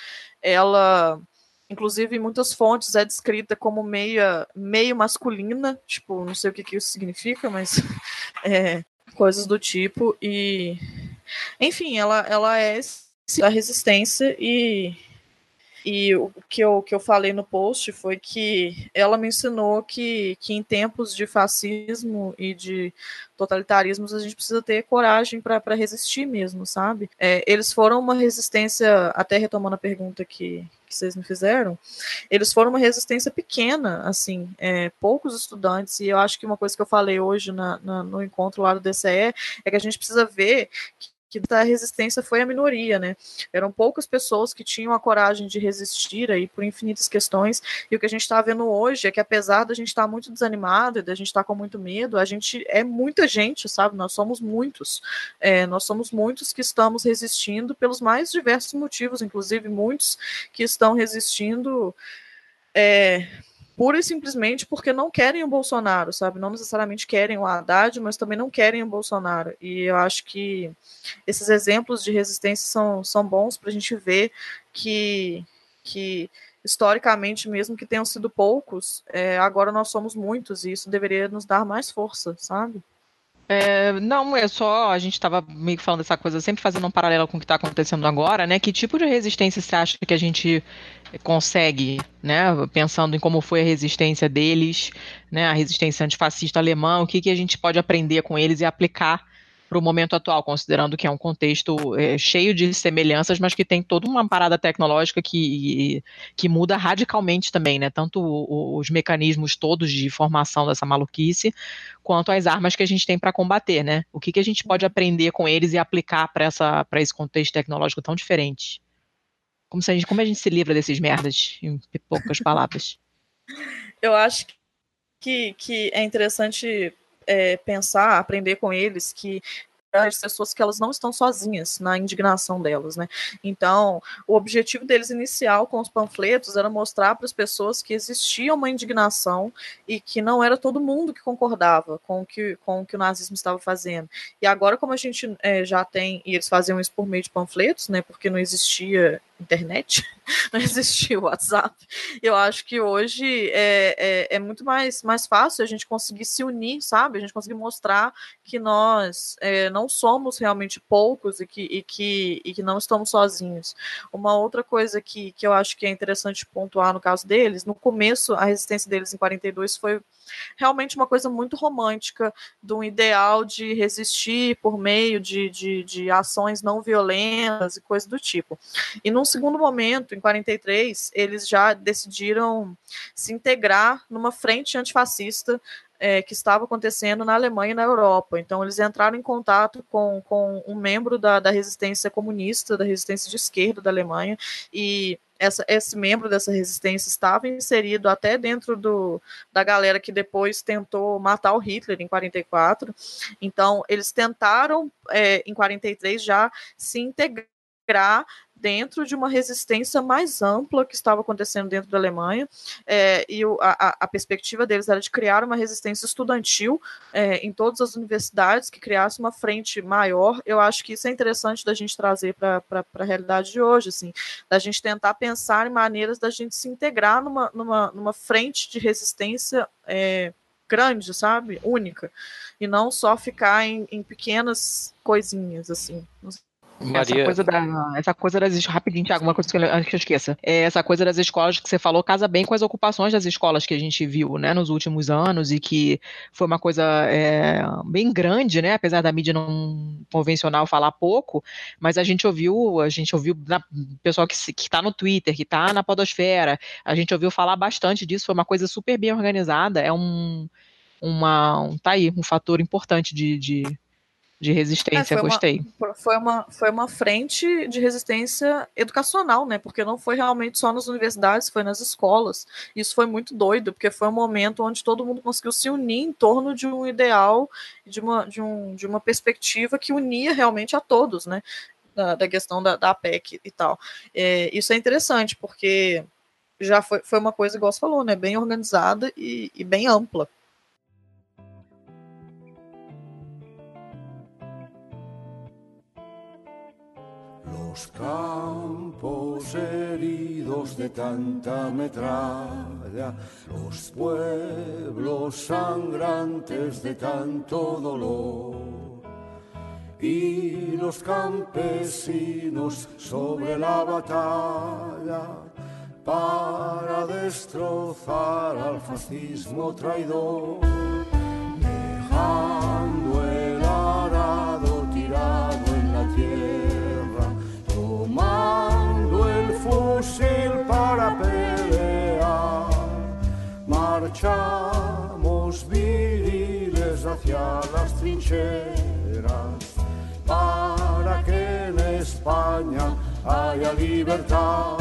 Ela Inclusive, em muitas fontes é descrita como meia, meio masculina, tipo, não sei o que, que isso significa, mas é, coisas do tipo. E, enfim, ela, ela é da resistência e e o que eu, que eu falei no post foi que ela me ensinou que, que em tempos de fascismo e de totalitarismos a gente precisa ter coragem para resistir mesmo, sabe? É, eles foram uma resistência, até retomando a pergunta que, que vocês me fizeram, eles foram uma resistência pequena, assim, é, poucos estudantes, e eu acho que uma coisa que eu falei hoje na, na, no encontro lá do DCE é que a gente precisa ver que que da resistência foi a minoria, né? Eram poucas pessoas que tinham a coragem de resistir aí por infinitas questões, e o que a gente está vendo hoje é que apesar da gente estar tá muito desanimado e da gente estar tá com muito medo, a gente é muita gente, sabe? Nós somos muitos, é, nós somos muitos que estamos resistindo pelos mais diversos motivos, inclusive muitos que estão resistindo é, pura e simplesmente porque não querem o Bolsonaro, sabe? Não necessariamente querem o Haddad, mas também não querem o Bolsonaro. E eu acho que esses exemplos de resistência são, são bons para a gente ver que, que, historicamente, mesmo que tenham sido poucos, é, agora nós somos muitos e isso deveria nos dar mais força, sabe? É, não, é só, a gente estava meio que falando dessa coisa, sempre fazendo um paralelo com o que está acontecendo agora, né? Que tipo de resistência você acha que a gente consegue, né? Pensando em como foi a resistência deles, né? A resistência antifascista alemã, o que, que a gente pode aprender com eles e aplicar para o momento atual, considerando que é um contexto é, cheio de semelhanças, mas que tem toda uma parada tecnológica que, que muda radicalmente também, né? Tanto os mecanismos todos de formação dessa maluquice, quanto as armas que a gente tem para combater, né? O que, que a gente pode aprender com eles e aplicar para esse contexto tecnológico tão diferente? Como, se a gente, como a gente se livra desses merdas, em poucas palavras? Eu acho que, que é interessante é, pensar, aprender com eles que as pessoas que elas não estão sozinhas na indignação delas, né? Então, o objetivo deles inicial com os panfletos era mostrar para as pessoas que existia uma indignação e que não era todo mundo que concordava com o que, com o, que o nazismo estava fazendo. E agora, como a gente é, já tem, e eles faziam isso por meio de panfletos, né? Porque não existia internet, não existia o WhatsApp. Eu acho que hoje é, é, é, muito mais, mais fácil a gente conseguir se unir, sabe? A gente conseguir mostrar que nós é, não somos realmente poucos e que, e, que, e que não estamos sozinhos. Uma outra coisa que, que eu acho que é interessante pontuar no caso deles, no começo, a resistência deles em 42 foi realmente uma coisa muito romântica, de um ideal de resistir por meio de, de, de ações não violentas e coisa do tipo. E num segundo momento, em 43, eles já decidiram se integrar numa frente antifascista é, que estava acontecendo na Alemanha e na Europa. Então, eles entraram em contato com, com um membro da, da resistência comunista, da resistência de esquerda da Alemanha, e essa, esse membro dessa resistência estava inserido até dentro do, da galera que depois tentou matar o Hitler em 44. Então, eles tentaram, é, em 43, já se integrar dentro de uma resistência mais ampla que estava acontecendo dentro da Alemanha, é, e o, a, a, perspectiva deles era de criar uma resistência estudantil é, em todas as universidades, que criasse uma frente maior. Eu acho que isso é interessante da gente trazer para a realidade de hoje, assim, da gente tentar pensar em maneiras da gente se integrar numa, numa, numa frente de resistência. É, grande, sabe? Única. E não só ficar em, em pequenas coisinhas, assim. Maria... Essa coisa, da, essa coisa das escolas. Rapidinho, Thiago, uma coisa que eu, que eu esqueça. É, essa coisa das escolas que você falou casa bem com as ocupações das escolas que a gente viu né, nos últimos anos e que foi uma coisa é, bem grande, né? Apesar da mídia não convencional falar pouco, mas a gente ouviu, a gente ouviu na, pessoal que está no Twitter, que está na Podosfera, a gente ouviu falar bastante disso, foi uma coisa super bem organizada, é um. Uma, um, tá aí, um fator importante de, de de resistência, é, gostei. Uma, foi, uma, foi uma frente de resistência educacional, né? Porque não foi realmente só nas universidades, foi nas escolas. Isso foi muito doido, porque foi um momento onde todo mundo conseguiu se unir em torno de um ideal, de uma, de um, de uma perspectiva que unia realmente a todos, né? Da, da questão da, da PEC e tal. É, isso é interessante, porque já foi, foi uma coisa, igual você falou, né? Bem organizada e, e bem ampla. Los campos heridos de tanta metralla, los pueblos sangrantes de tanto dolor, y los campesinos sobre la batalla para destrozar al fascismo traidor, dejando fusil para pelear. Marchamos viriles hacia las trincheras para que España haya libertad.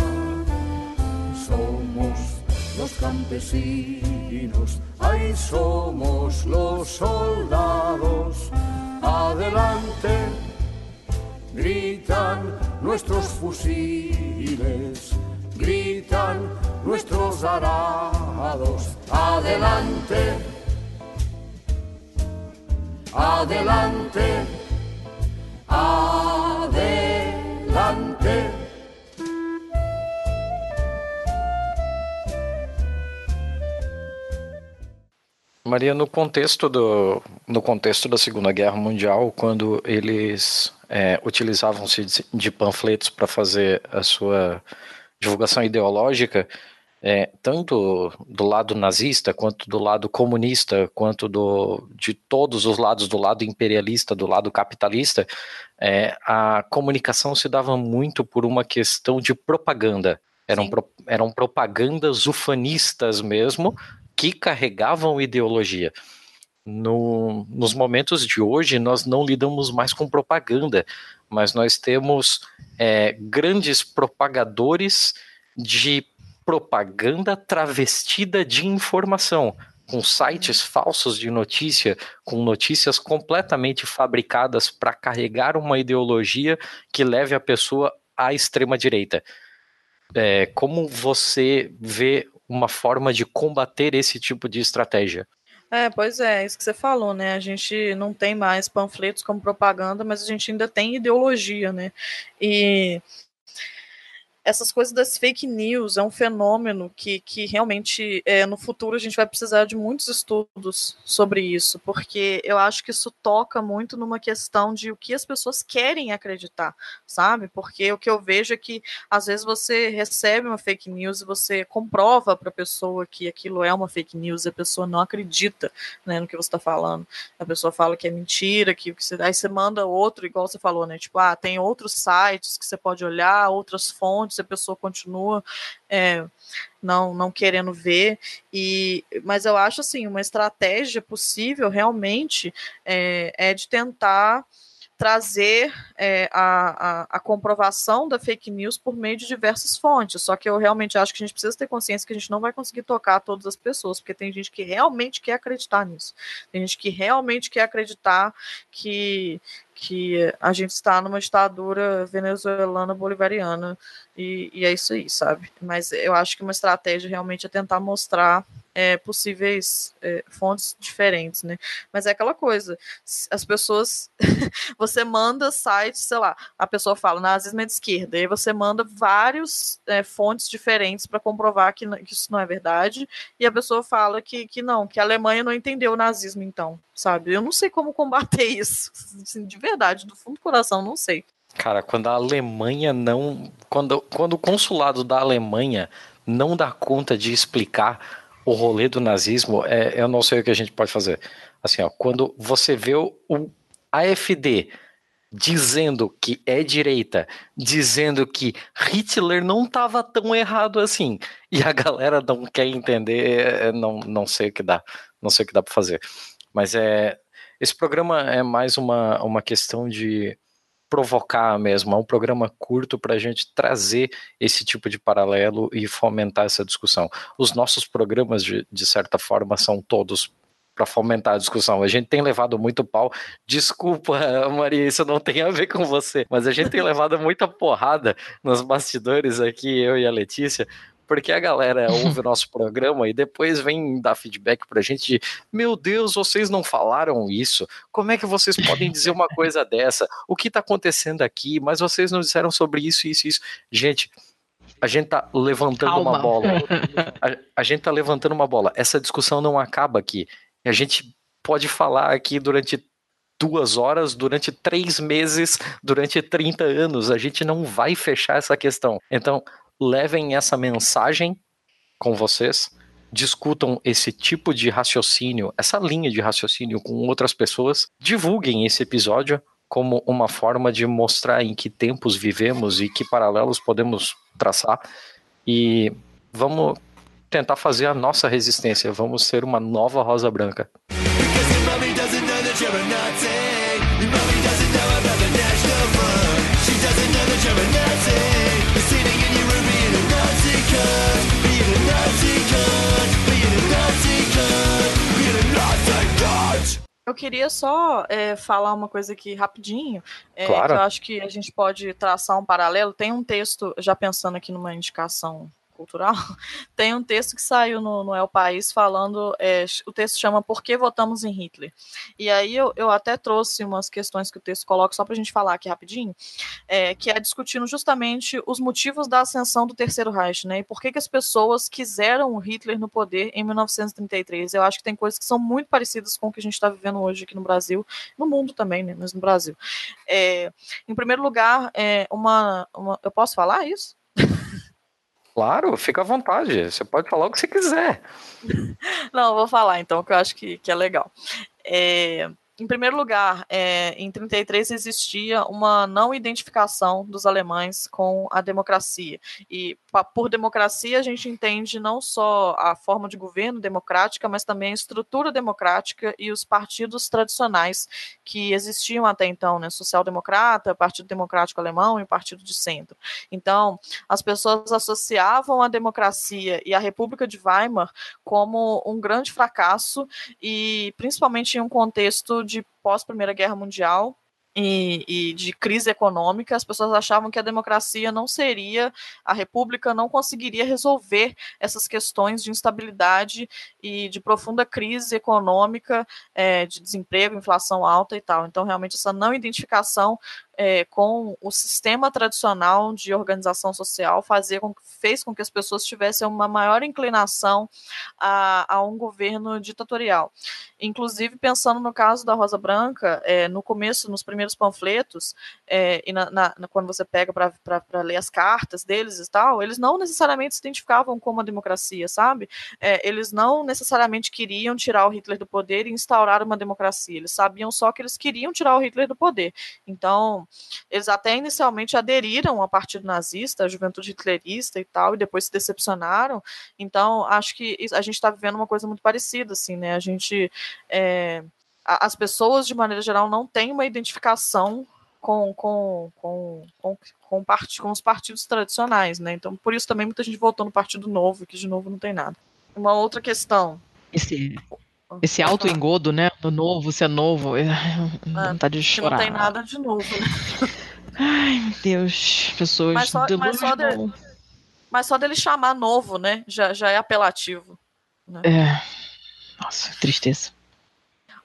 Somos los campesinos, ahí somos los soldados. Adelante, gritan nuestros fusiles, gritan nuestros arados. Adelante, adelante, adelante. Maria, no contexto, do, no contexto da Segunda Guerra Mundial, quando eles é, utilizavam-se de, panfletos para fazer a sua divulgação ideológica, é, tanto do lado nazista, quanto do lado comunista, quanto do, de todos os lados, do lado imperialista, do lado capitalista, é, a comunicação se dava muito por uma questão de propaganda. Eram, pro, eram propagandas ufanistas mesmo, que carregavam ideologia. No, nos momentos de hoje, nós não lidamos mais com propaganda, mas nós temos é, grandes propagadores de propaganda travestida de informação, com sites falsos de notícia, com notícias completamente fabricadas para carregar uma ideologia que leve a pessoa à extrema direita. É, como você vê uma forma de combater esse tipo de estratégia. É, pois é, isso que você falou, né? A gente não tem mais panfletos como propaganda, mas a gente ainda tem ideologia, né? E essas coisas das fake news é um fenômeno que, que realmente é, no futuro a gente vai precisar de muitos estudos sobre isso, porque eu acho que isso toca muito numa questão de o que as pessoas querem acreditar, sabe? Porque o que eu vejo é que às vezes você recebe uma fake news e você comprova para a pessoa que aquilo é uma fake news e a pessoa não acredita né, no que você está falando. A pessoa fala que é mentira, que, que você, aí você manda outro, igual você falou, né? Tipo, ah, tem outros sites que você pode olhar, outras fontes se a pessoa continua é, não, não querendo ver. E, mas eu acho assim, uma estratégia possível realmente é, é de tentar trazer é, a, a, a, comprovação da fake news por meio de diversas fontes. Só que eu realmente acho que a gente precisa ter consciência que a gente não vai conseguir tocar todas as pessoas, porque tem gente que realmente quer acreditar nisso. Tem gente que realmente quer acreditar que, que a gente está numa ditadura venezuelana bolivariana e, e, é isso aí, sabe? Mas eu acho que uma estratégia realmente é tentar mostrar é, possíveis é, fontes diferentes, né? Mas é aquela coisa, as pessoas, você manda sites, sei lá, a pessoa fala nazismo é de esquerda, e aí você manda vários é, fontes diferentes para comprovar que, que, isso não é verdade, e a pessoa fala que, que não, que a Alemanha não entendeu o nazismo, então, sabe? Eu não sei como combater isso, assim, de verdade, do fundo do coração, não sei. Cara, quando a Alemanha não. Quando, quando o consulado da Alemanha não dá conta de explicar o rolê do nazismo, é, eu não sei o que a gente pode fazer. Assim, ó, quando você vê o, o AFD dizendo que é direita, dizendo que Hitler não estava tão errado assim, e a galera não quer entender, é, não, não sei o que dá, não sei o que dá para fazer. Mas é esse programa é mais uma, uma questão de provocar mesmo, é um programa curto para a gente trazer esse tipo de paralelo e fomentar essa discussão. Os nossos programas, de, de certa forma, são todos para fomentar a discussão. A gente tem levado muito pau. Desculpa, Maria, isso não tem a ver com você, mas a gente tem levado muita porrada nos bastidores aqui, eu e a Letícia, porque a galera ouve o nosso programa e depois vem dar feedback pra gente de, meu Deus, vocês não falaram isso? Como é que vocês podem dizer uma coisa dessa? O que tá acontecendo aqui? Mas vocês não disseram sobre isso, isso, isso. Gente, a gente tá levantando Calma. uma bola. A, a gente tá levantando uma bola. Essa discussão não acaba aqui. A gente pode falar aqui durante duas horas, durante três meses, durante 30 anos. A gente não vai fechar essa questão. Então, levem essa mensagem com vocês, discutam esse tipo de raciocínio, essa linha de raciocínio com outras pessoas, divulguem esse episódio como uma forma de mostrar em que tempos vivemos e que paralelos podemos traçar e vamos tentar fazer a nossa resistência, vamos ser uma nova Rosa Branca. Eu queria só é, falar uma coisa aqui rapidinho, é, Claro. que eu acho que a gente pode traçar um paralelo. Tem um texto, já pensando aqui numa indicação cultural, tem um texto que saiu no, no El País falando, é, o texto chama Por que votamos em Hitler? E aí eu, eu até trouxe umas questões que o texto coloca, só para a gente falar aqui rapidinho, é, que é discutindo justamente os motivos da ascensão do Terceiro Reich, né? E por que, que as pessoas quiseram o Hitler no poder em 1933. Eu acho que tem coisas que são muito parecidas com o que a gente está vivendo hoje aqui no Brasil, no mundo também, né? Mas no Brasil. É, em primeiro lugar, é, uma, uma. Eu posso falar isso? Claro, fica à vontade. Você pode falar o que você quiser. Não, vou falar então, que eu acho que, que é legal. É, em primeiro lugar, é, em 33 existia uma não identificação dos alemães com a democracia. E por democracia a gente entende não só a forma de governo democrática, mas também a estrutura democrática e os partidos tradicionais que existiam até então, né? Social-democrata, Partido Democrático Alemão e Partido de Centro. Então, as pessoas associavam a democracia e a República de Weimar como um grande fracasso e principalmente em um contexto de pós-Primeira Guerra Mundial e, e de crise econômica, as pessoas achavam que a democracia não seria, a república não conseguiria resolver essas questões de instabilidade e de profunda crise econômica, é, de desemprego, inflação alta e tal. Então, realmente, essa não identificação é, com o sistema tradicional de organização social fazia com, fez com que as pessoas tivessem uma maior inclinação a, a um governo ditatorial. Inclusive, pensando no caso da Rosa Branca, é, no começo, nos primeiros panfletos, é, e na, na, quando você pega para ler as cartas deles e tal, eles não necessariamente se identificavam como a democracia, sabe? É, eles não necessariamente queriam tirar o Hitler do poder e instaurar uma democracia. Eles sabiam só que eles queriam tirar o Hitler do poder. Então, eles até inicialmente aderiram ao partido nazista, à juventude hitlerista e tal, e depois se decepcionaram. Então, acho que a gente está vivendo uma coisa muito parecida, assim, né? A gente. É, as pessoas, de maneira geral, não têm uma identificação com, com, com, com, com, part, com os partidos tradicionais, né? Então, por isso também muita gente votou no Partido Novo, que de novo não tem nada. Uma outra questão. Esse, esse auto-engodo, né? Do novo, ser novo, é, vontade de chorar. não tem nada de novo, né? Ai, meu Deus, pessoas mas só, mas só, de, mas só dele chamar novo, né? Já, já é apelativo. Né? É. Nossa, tristeza.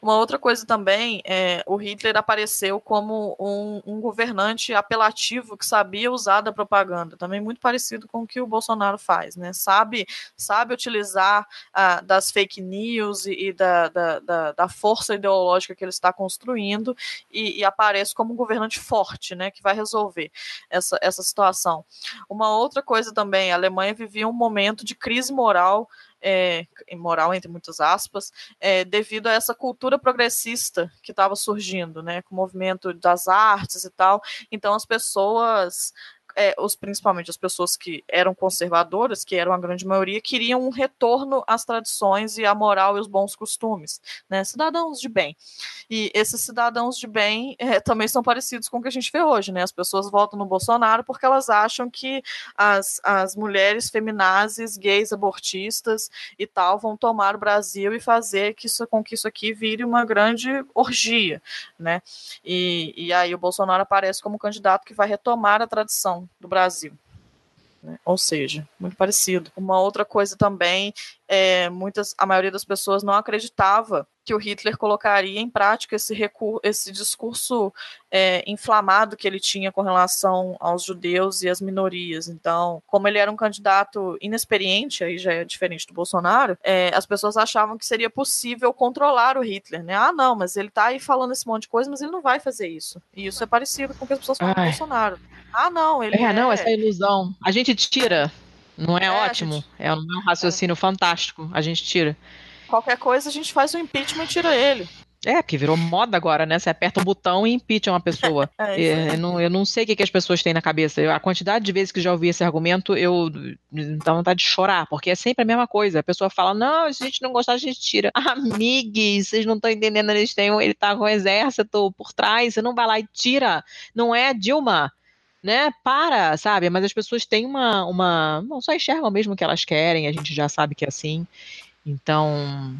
Uma outra coisa também, é, o Hitler apareceu como um, um, governante apelativo que sabia usar da propaganda, também muito parecido com o que o Bolsonaro faz, né? Sabe, sabe utilizar ah, das fake news e, e da, da, da, da, força ideológica que ele está construindo e, e, aparece como um governante forte, né? Que vai resolver essa, essa situação. Uma outra coisa também, a Alemanha vivia um momento de crise moral é, moral entre muitas aspas, é, devido a essa cultura progressista que estava surgindo, né, com o movimento das artes e tal. Então as pessoas é, os, principalmente as pessoas que eram conservadoras, que eram a grande maioria, queriam um retorno às tradições e à moral e os bons costumes, né? Cidadãos de bem. E esses cidadãos de bem é, também são parecidos com o que a gente vê hoje, né? As pessoas votam no Bolsonaro porque elas acham que as, as mulheres feminazes, gays, abortistas e tal vão tomar o Brasil e fazer que isso, com que isso aqui vire uma grande orgia, né? E, e aí o Bolsonaro aparece como candidato que vai retomar a tradição do Brasil. Né? Ou seja, muito parecido. Uma outra coisa também, é, muitas, a maioria das pessoas não acreditava que o Hitler colocaria em prática esse, recurso, esse discurso é, inflamado que ele tinha com relação aos judeus e às minorias. Então, como ele era um candidato inexperiente, aí já é diferente do Bolsonaro, é, as pessoas achavam que seria possível controlar o Hitler, né? Ah, não, mas ele tá aí falando esse monte de coisa, mas ele não vai fazer isso. E isso é parecido com o que as pessoas falam do Bolsonaro. Ah, não, ele é. É, não, essa ilusão. A gente tira. Não é, é ótimo? Gente... É um raciocínio fantástico. A gente tira. Qualquer coisa a gente faz o impeachment e tira ele. É, porque virou moda agora, né? Você aperta um botão e impeachment uma pessoa. é, é, eu, não, eu não sei o que, que as pessoas têm na cabeça. Eu, a quantidade de vezes que já ouvi esse argumento, eu dá vontade de chorar, porque é sempre a mesma coisa. A pessoa fala, não, se a gente não gostar, a gente tira. Amigues, vocês não estão entendendo, eles têm, ele tá com o exército por trás, você não vai lá e tira. Não é Dilma né? Para, sabe? Mas as pessoas têm uma, uma. Não só enxergam mesmo o que elas querem, a gente já sabe que é assim. Então,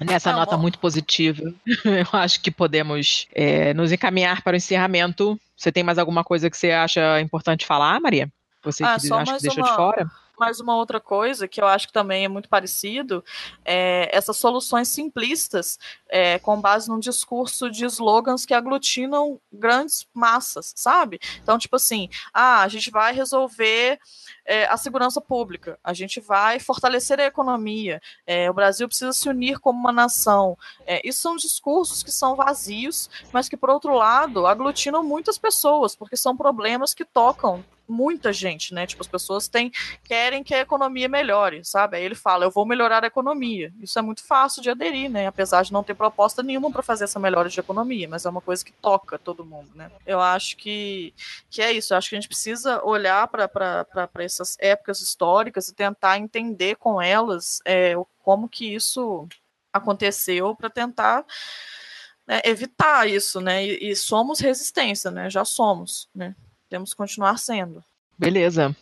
Nessa Não, nota bom. muito positiva, eu acho que podemos é, nos encaminhar para o encerramento. Você tem mais alguma coisa que você acha importante falar, Maria? Você Ah, que só acha que mais deixou uma- de fora? Mas uma outra coisa que eu acho que também é muito parecido é essas soluções simplistas é, com base num discurso de slogans que aglutinam grandes massas, sabe? Então, tipo assim, ah, a gente vai resolver é, a segurança pública, a gente vai fortalecer a economia, é, o Brasil precisa se unir como uma nação. É, isso são discursos que são vazios, mas que, por outro lado, aglutinam muitas pessoas, porque são problemas que tocam muita gente, né? Tipo, as pessoas têm querem que a economia melhore, sabe? Aí ele fala, eu vou melhorar a economia. Isso é muito fácil de aderir, né? Apesar de não ter proposta nenhuma para fazer essa melhora de economia, mas é uma coisa que toca todo mundo, né? Eu acho que, que é isso. Eu acho que a gente precisa olhar para essas épocas históricas e tentar entender com elas é, como que isso aconteceu para tentar né, evitar isso, né? E, e somos resistência, né? Já somos, né? Temos que continuar sendo. Beleza.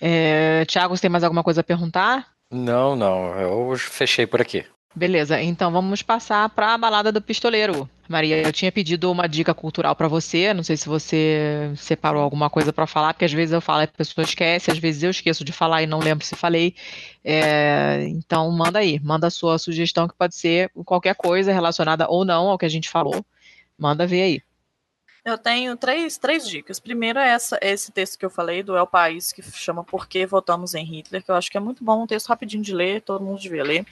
É, Tiago, você tem mais alguma coisa a perguntar? Não, não, eu fechei por aqui. Beleza, então vamos passar para a balada do pistoleiro. Maria, eu tinha pedido uma dica cultural para você, não sei se você separou alguma coisa para falar, porque às vezes eu falo e a pessoa esquece, às vezes eu esqueço de falar e não lembro se falei. É, então manda aí, manda a sua sugestão que pode ser qualquer coisa relacionada ou não ao que a gente falou. Manda ver aí. Eu tenho três, três dicas. Primeiro é essa, esse texto que eu falei do É o País, que chama Por que Votamos em Hitler, que eu acho que é muito bom, um texto rapidinho de ler, todo mundo devia ler.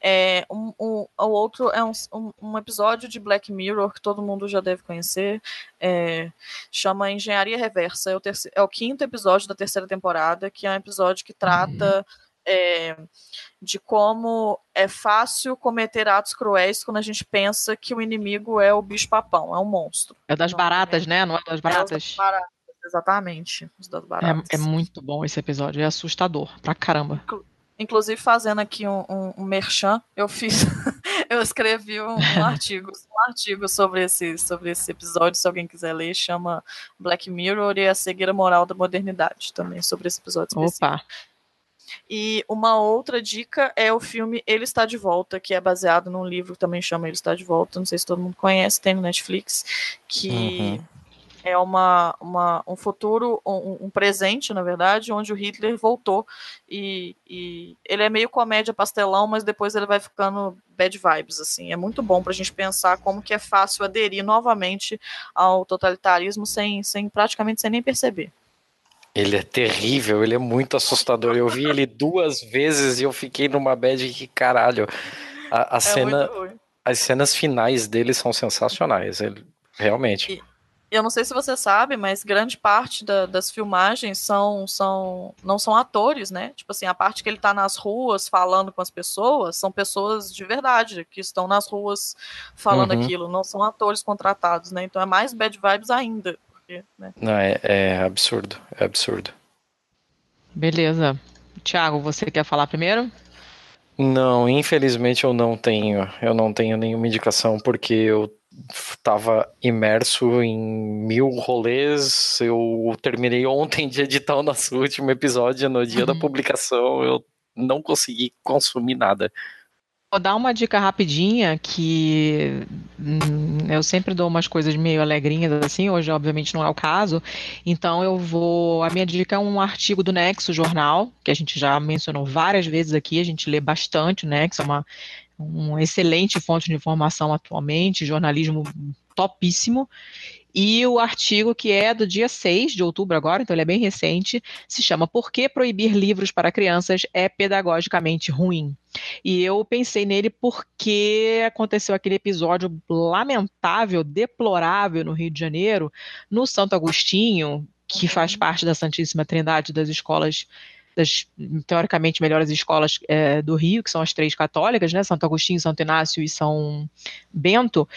É, um, um- o outro é um, um- episódio de Black Mirror que todo mundo já deve conhecer, é, chama Engenharia Reversa. É o, terce- é o quinto episódio da terceira temporada, que é um episódio que trata é, de como é fácil cometer atos cruéis quando a gente pensa que o inimigo é o bicho-papão, é um monstro. É das Não, baratas, né? Não é das É das baratas? baratas, exatamente. Das baratas. É, é muito bom esse episódio, é assustador pra caramba. Inclusive, fazendo aqui um, um, um merchan, eu fiz. eu escrevi um, um artigo, um artigo sobre esse, sobre esse episódio, se alguém quiser ler, chama Black Mirror e a cegueira moral da modernidade, também sobre esse episódio específico. Opa, E uma outra dica é o filme Ele Está de Volta, que é baseado num livro que também chama Ele Está de Volta, não sei se todo mundo conhece, tem no Netflix, que Uhum. é uma, uma, um futuro, um, um presente, na verdade, onde o Hitler voltou e, e ele é meio comédia pastelão, mas depois ele vai ficando bad vibes, assim. É muito bom pra gente pensar como que é fácil aderir novamente ao totalitarismo sem, sem praticamente sem nem perceber. Ele é terrível, ele é muito assustador. Eu vi ele duas vezes e eu fiquei numa bad que caralho. A, a É cena, as cenas finais dele são sensacionais, ele, realmente. Eu não sei se você sabe, mas grande parte da- das filmagens são, são não são atores, né? Tipo assim, a parte que ele tá nas ruas falando com as pessoas são pessoas de verdade que estão nas ruas falando Uhum. aquilo, não são atores contratados, né? Então é mais bad vibes ainda, porque, né? Não, é, é absurdo, é absurdo. beleza. Tiago, você quer falar primeiro? Não, infelizmente eu não tenho, eu não tenho nenhuma indicação porque eu estava imerso em mil rolês. Eu terminei ontem de editar o nosso último episódio no dia da Uhum. publicação. Eu não consegui consumir nada. Vou dar uma dica rapidinha que hum, eu sempre dou umas coisas meio alegrinhas assim, hoje obviamente não é o caso. Então eu vou, a minha dica é um artigo do Nexo Jornal, que a gente já mencionou várias vezes aqui, a gente lê bastante o Nexo, é uma uma excelente fonte de informação atualmente, jornalismo topíssimo. E o artigo que é do dia 6 de outubro agora, então ele é bem recente, se chama Por que proibir livros para crianças é pedagogicamente ruim? E eu pensei nele porque aconteceu aquele episódio lamentável, deplorável no Rio de Janeiro, no Santo Agostinho, que faz parte da Santíssima Trindade das escolas, das teoricamente melhores escolas é, do Rio, que são as três católicas, né? Santo Agostinho, Santo Inácio e São Bento.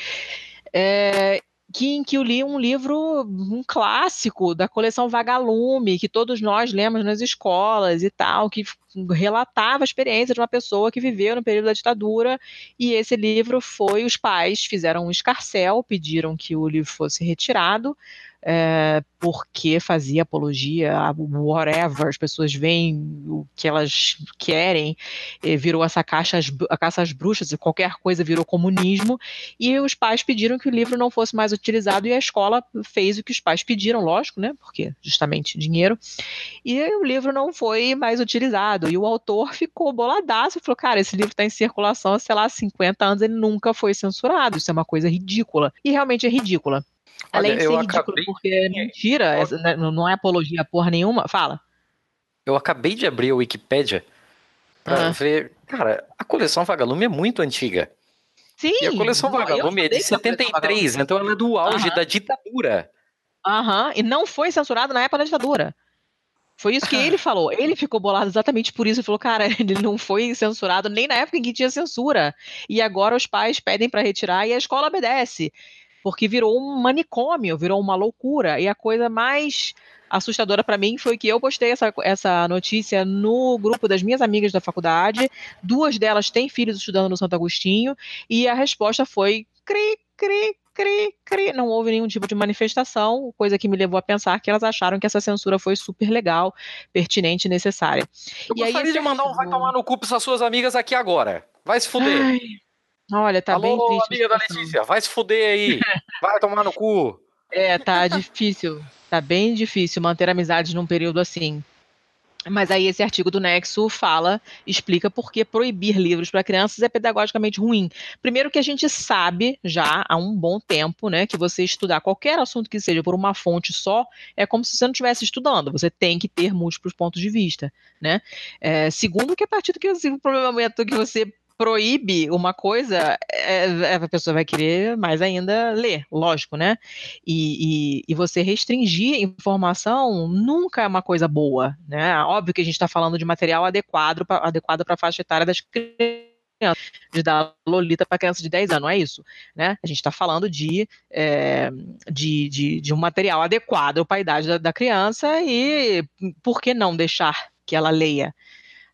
É, que, em que eu li um livro, um clássico da coleção Vagalume, que todos nós lemos nas escolas e tal, que relatava a experiência de uma pessoa que viveu no período da ditadura, e esse livro foi, os pais fizeram um escarcel, pediram que o livro fosse retirado, é, porque fazia apologia, whatever, as pessoas veem o que elas querem, virou essa caixa, a caça às bruxas, e qualquer coisa virou comunismo, e os pais pediram que o livro não fosse mais utilizado, e a escola fez o que os pais pediram, lógico, né, porque justamente dinheiro, e o livro não foi mais utilizado, e o autor ficou boladaço, e falou, cara, esse livro está em circulação há, sei lá, 50 anos, ele nunca foi censurado, isso é uma coisa ridícula, e realmente é ridícula. Além Olha, de ser ridículo, acabei... porque é mentira, né, não é apologia porra nenhuma. Fala. Eu acabei de abrir a Wikipédia pra ver. Cara, a coleção Vagalume é muito antiga. Sim. E a coleção Vagalume é de 73, então ela é do auge da ditadura. Aham, e não foi censurado na época da ditadura. Foi isso que ele falou. Ele ficou bolado exatamente por isso. Ele falou, cara, ele não foi censurado nem na época em que tinha censura. E agora os pais pedem para retirar e a escola obedece porque virou um manicômio, virou uma loucura. E a coisa mais assustadora para mim foi que eu postei essa, essa notícia no grupo das minhas amigas da faculdade. Duas delas têm filhos estudando no Santo Agostinho, e a resposta foi cri, cri, cri, cri. Não houve nenhum tipo de manifestação, coisa que me levou a pensar que elas acharam que essa censura foi super legal, pertinente e necessária. Eu e gostaria aí, de mandar um vai tomar no cu para suas amigas aqui agora. Vai se fuder. Ai. Olha, tá Alô, bem triste. amiga da Letícia, vai se fuder aí. vai tomar no cu. É, tá difícil. Tá bem difícil manter amizades num período assim. Mas aí esse artigo do Nexo fala, explica por que proibir livros para crianças é pedagogicamente ruim. Primeiro que a gente sabe já há um bom tempo, né, que você estudar qualquer assunto que seja por uma fonte só é como se você não estivesse estudando. Você tem que ter múltiplos pontos de vista, né? É, segundo que a partir do que assim, o problema que você proíbe uma coisa, é, é, a pessoa vai querer mais ainda ler, lógico, né? E, e, e você restringir informação nunca é uma coisa boa, né? Óbvio que a gente está falando de material adequado para adequado a faixa etária das crianças de dar Lolita para criança de 10 anos, não é isso, né? A gente está falando de, é, de, de, de, um material adequado para a idade da, da criança e por que não deixar que ela leia,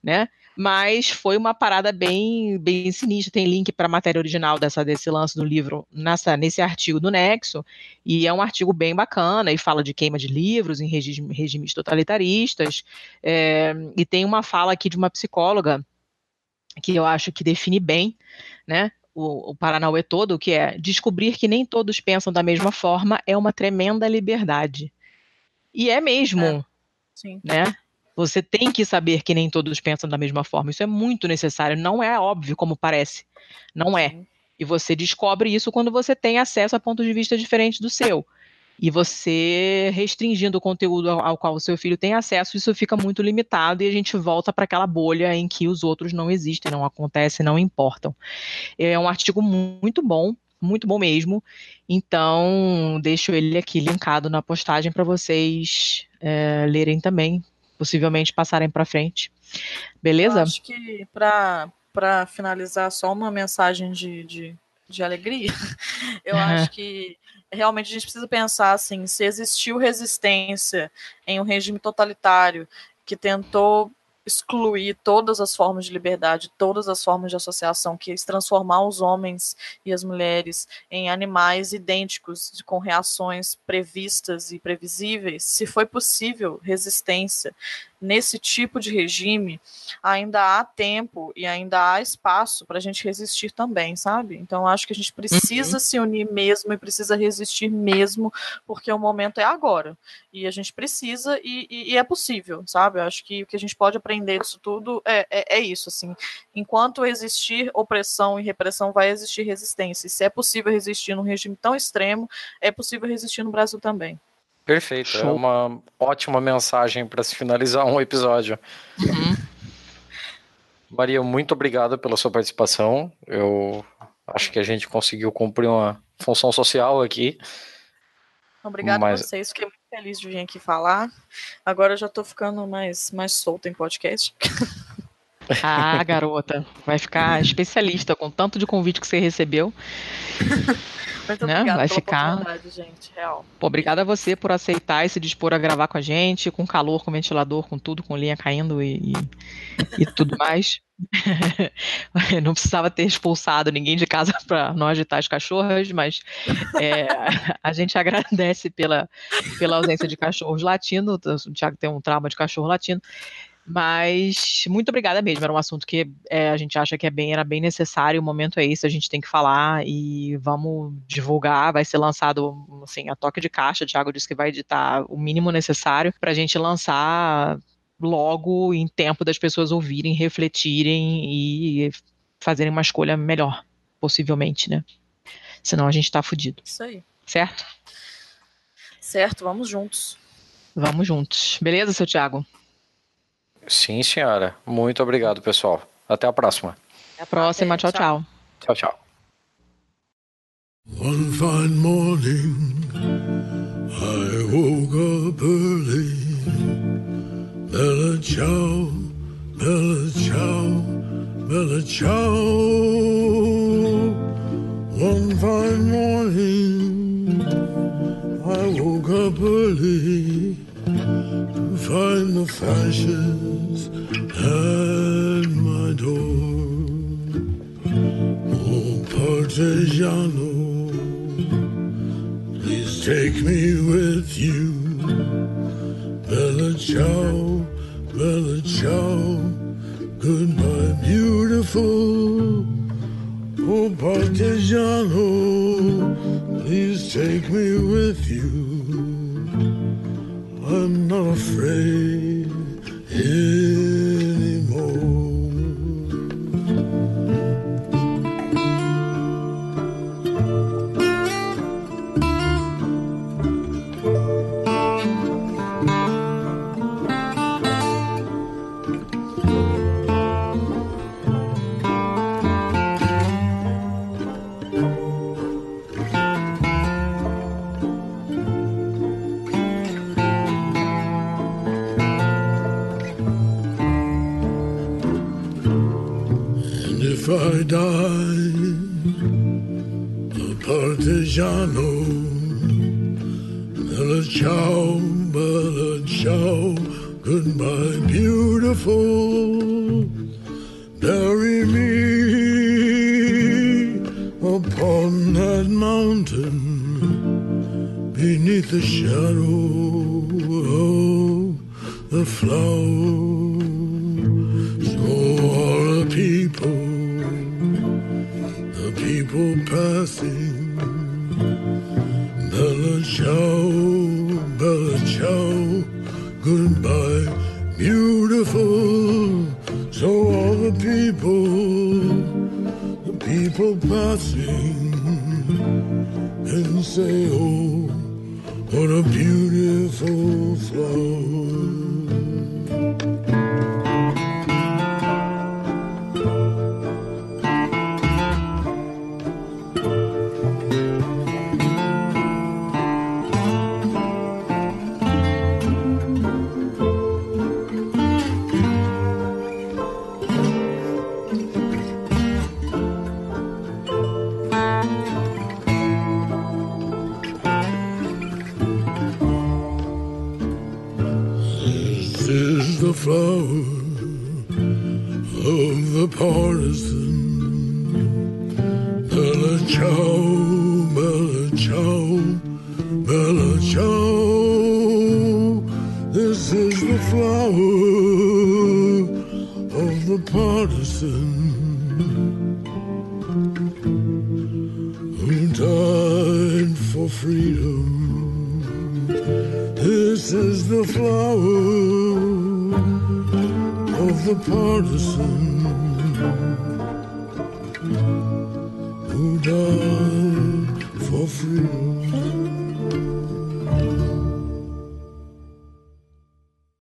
né? Mas foi uma parada bem, bem sinistra. Tem link para a matéria original dessa, desse lance do livro nessa, nesse artigo do Nexo, e é um artigo bem bacana, e fala de queima de livros em regime, regimes totalitaristas, é, e tem uma fala aqui de uma psicóloga que eu acho que define bem, né, o, o Paranauê todo, que é descobrir que nem todos pensam da mesma forma é uma tremenda liberdade. E é mesmo, é. Sim. né? Você tem que saber que nem todos pensam da mesma forma. Isso é muito necessário. Não é óbvio como parece. Não é. E você descobre isso quando você tem acesso a pontos de vista diferentes do seu. E você restringindo o conteúdo ao, qual o seu filho tem acesso, isso fica muito limitado e a gente volta para aquela bolha em que os outros não existem, não acontecem, não importam. É um artigo muito bom, muito bom mesmo. Então, deixo ele aqui linkado na postagem para vocês é, lerem também, possivelmente passarem para frente. Beleza? Eu acho que para finalizar, só uma mensagem de, de, de alegria. Eu uhum. acho que realmente a gente precisa pensar assim: se existiu resistência em um regime totalitário que tentou excluir todas as formas de liberdade, todas as formas de associação, que transformar os homens e as mulheres em animais idênticos, com reações previstas e previsíveis, se foi possível resistência nesse tipo de regime, ainda há tempo e ainda há espaço para a gente resistir também, sabe? Então acho que a gente precisa uhum. se unir mesmo e precisa resistir mesmo, porque o momento é agora. E a gente precisa e, e, e é possível, sabe? Eu acho que o que a gente pode aprender disso tudo é, é, é isso, assim. Enquanto existir opressão e repressão, vai existir resistência. E se é possível resistir num regime tão extremo, é possível resistir no Brasil também. Perfeito, é Show. é uma ótima mensagem para se finalizar um episódio. Uhum. Maria, muito obrigado pela sua participação. Eu acho que a gente conseguiu cumprir uma função social aqui. Obrigada Mas... a vocês, fiquei muito feliz de vir aqui falar. Agora eu já estou ficando mais, mais solta em podcast. Ah, garota, vai ficar especialista com tanto de convite que você recebeu. Muito né? Vai ficar. gente. Obrigada a você por aceitar e se dispor a gravar com a gente, com calor, com ventilador, com tudo, com linha caindo e, e, e tudo mais. Não precisava ter expulsado ninguém de casa para não agitar as cachorras, mas é, a gente agradece pela, pela ausência de cachorros latindo. O Thiago tem um trauma de cachorro latino. Mas muito obrigada mesmo. Era um assunto que é, a gente acha que é bem, era bem necessário. O momento é esse, a gente tem que falar e vamos divulgar. Vai ser lançado assim, a toque de caixa. O Thiago disse que vai editar o mínimo necessário para a gente lançar logo em tempo das pessoas ouvirem, refletirem e fazerem uma escolha melhor, possivelmente, né? Senão a gente tá fudido. Isso aí. Certo? Certo, vamos juntos. Vamos juntos. Beleza, seu Thiago? Sim, senhora. Muito obrigado, pessoal. Até a próxima. Até a próxima. Até, tchau, tchau. Tchau, tchau. One fine morning, I woke up early. Bella ciao, bella ciao, bella ciao. One fine morning, I woke up early to find the fashions at my door. Oh, Partigiano, please take me with you. Bella ciao, bella ciao, goodbye, beautiful. Oh, Partigiano, please take me with you. I'm not afraid anymore. Die, a partigiano, bella ciao, bella ciao, goodbye, beautiful. Bury me upon that mountain beneath the shadow of the flowers. People passing, Bella ciao, Bella ciao, goodbye, beautiful. So all the people, the people passing, and say, oh, what a beautiful flower. Who died for freedom. This is the flower of the partisan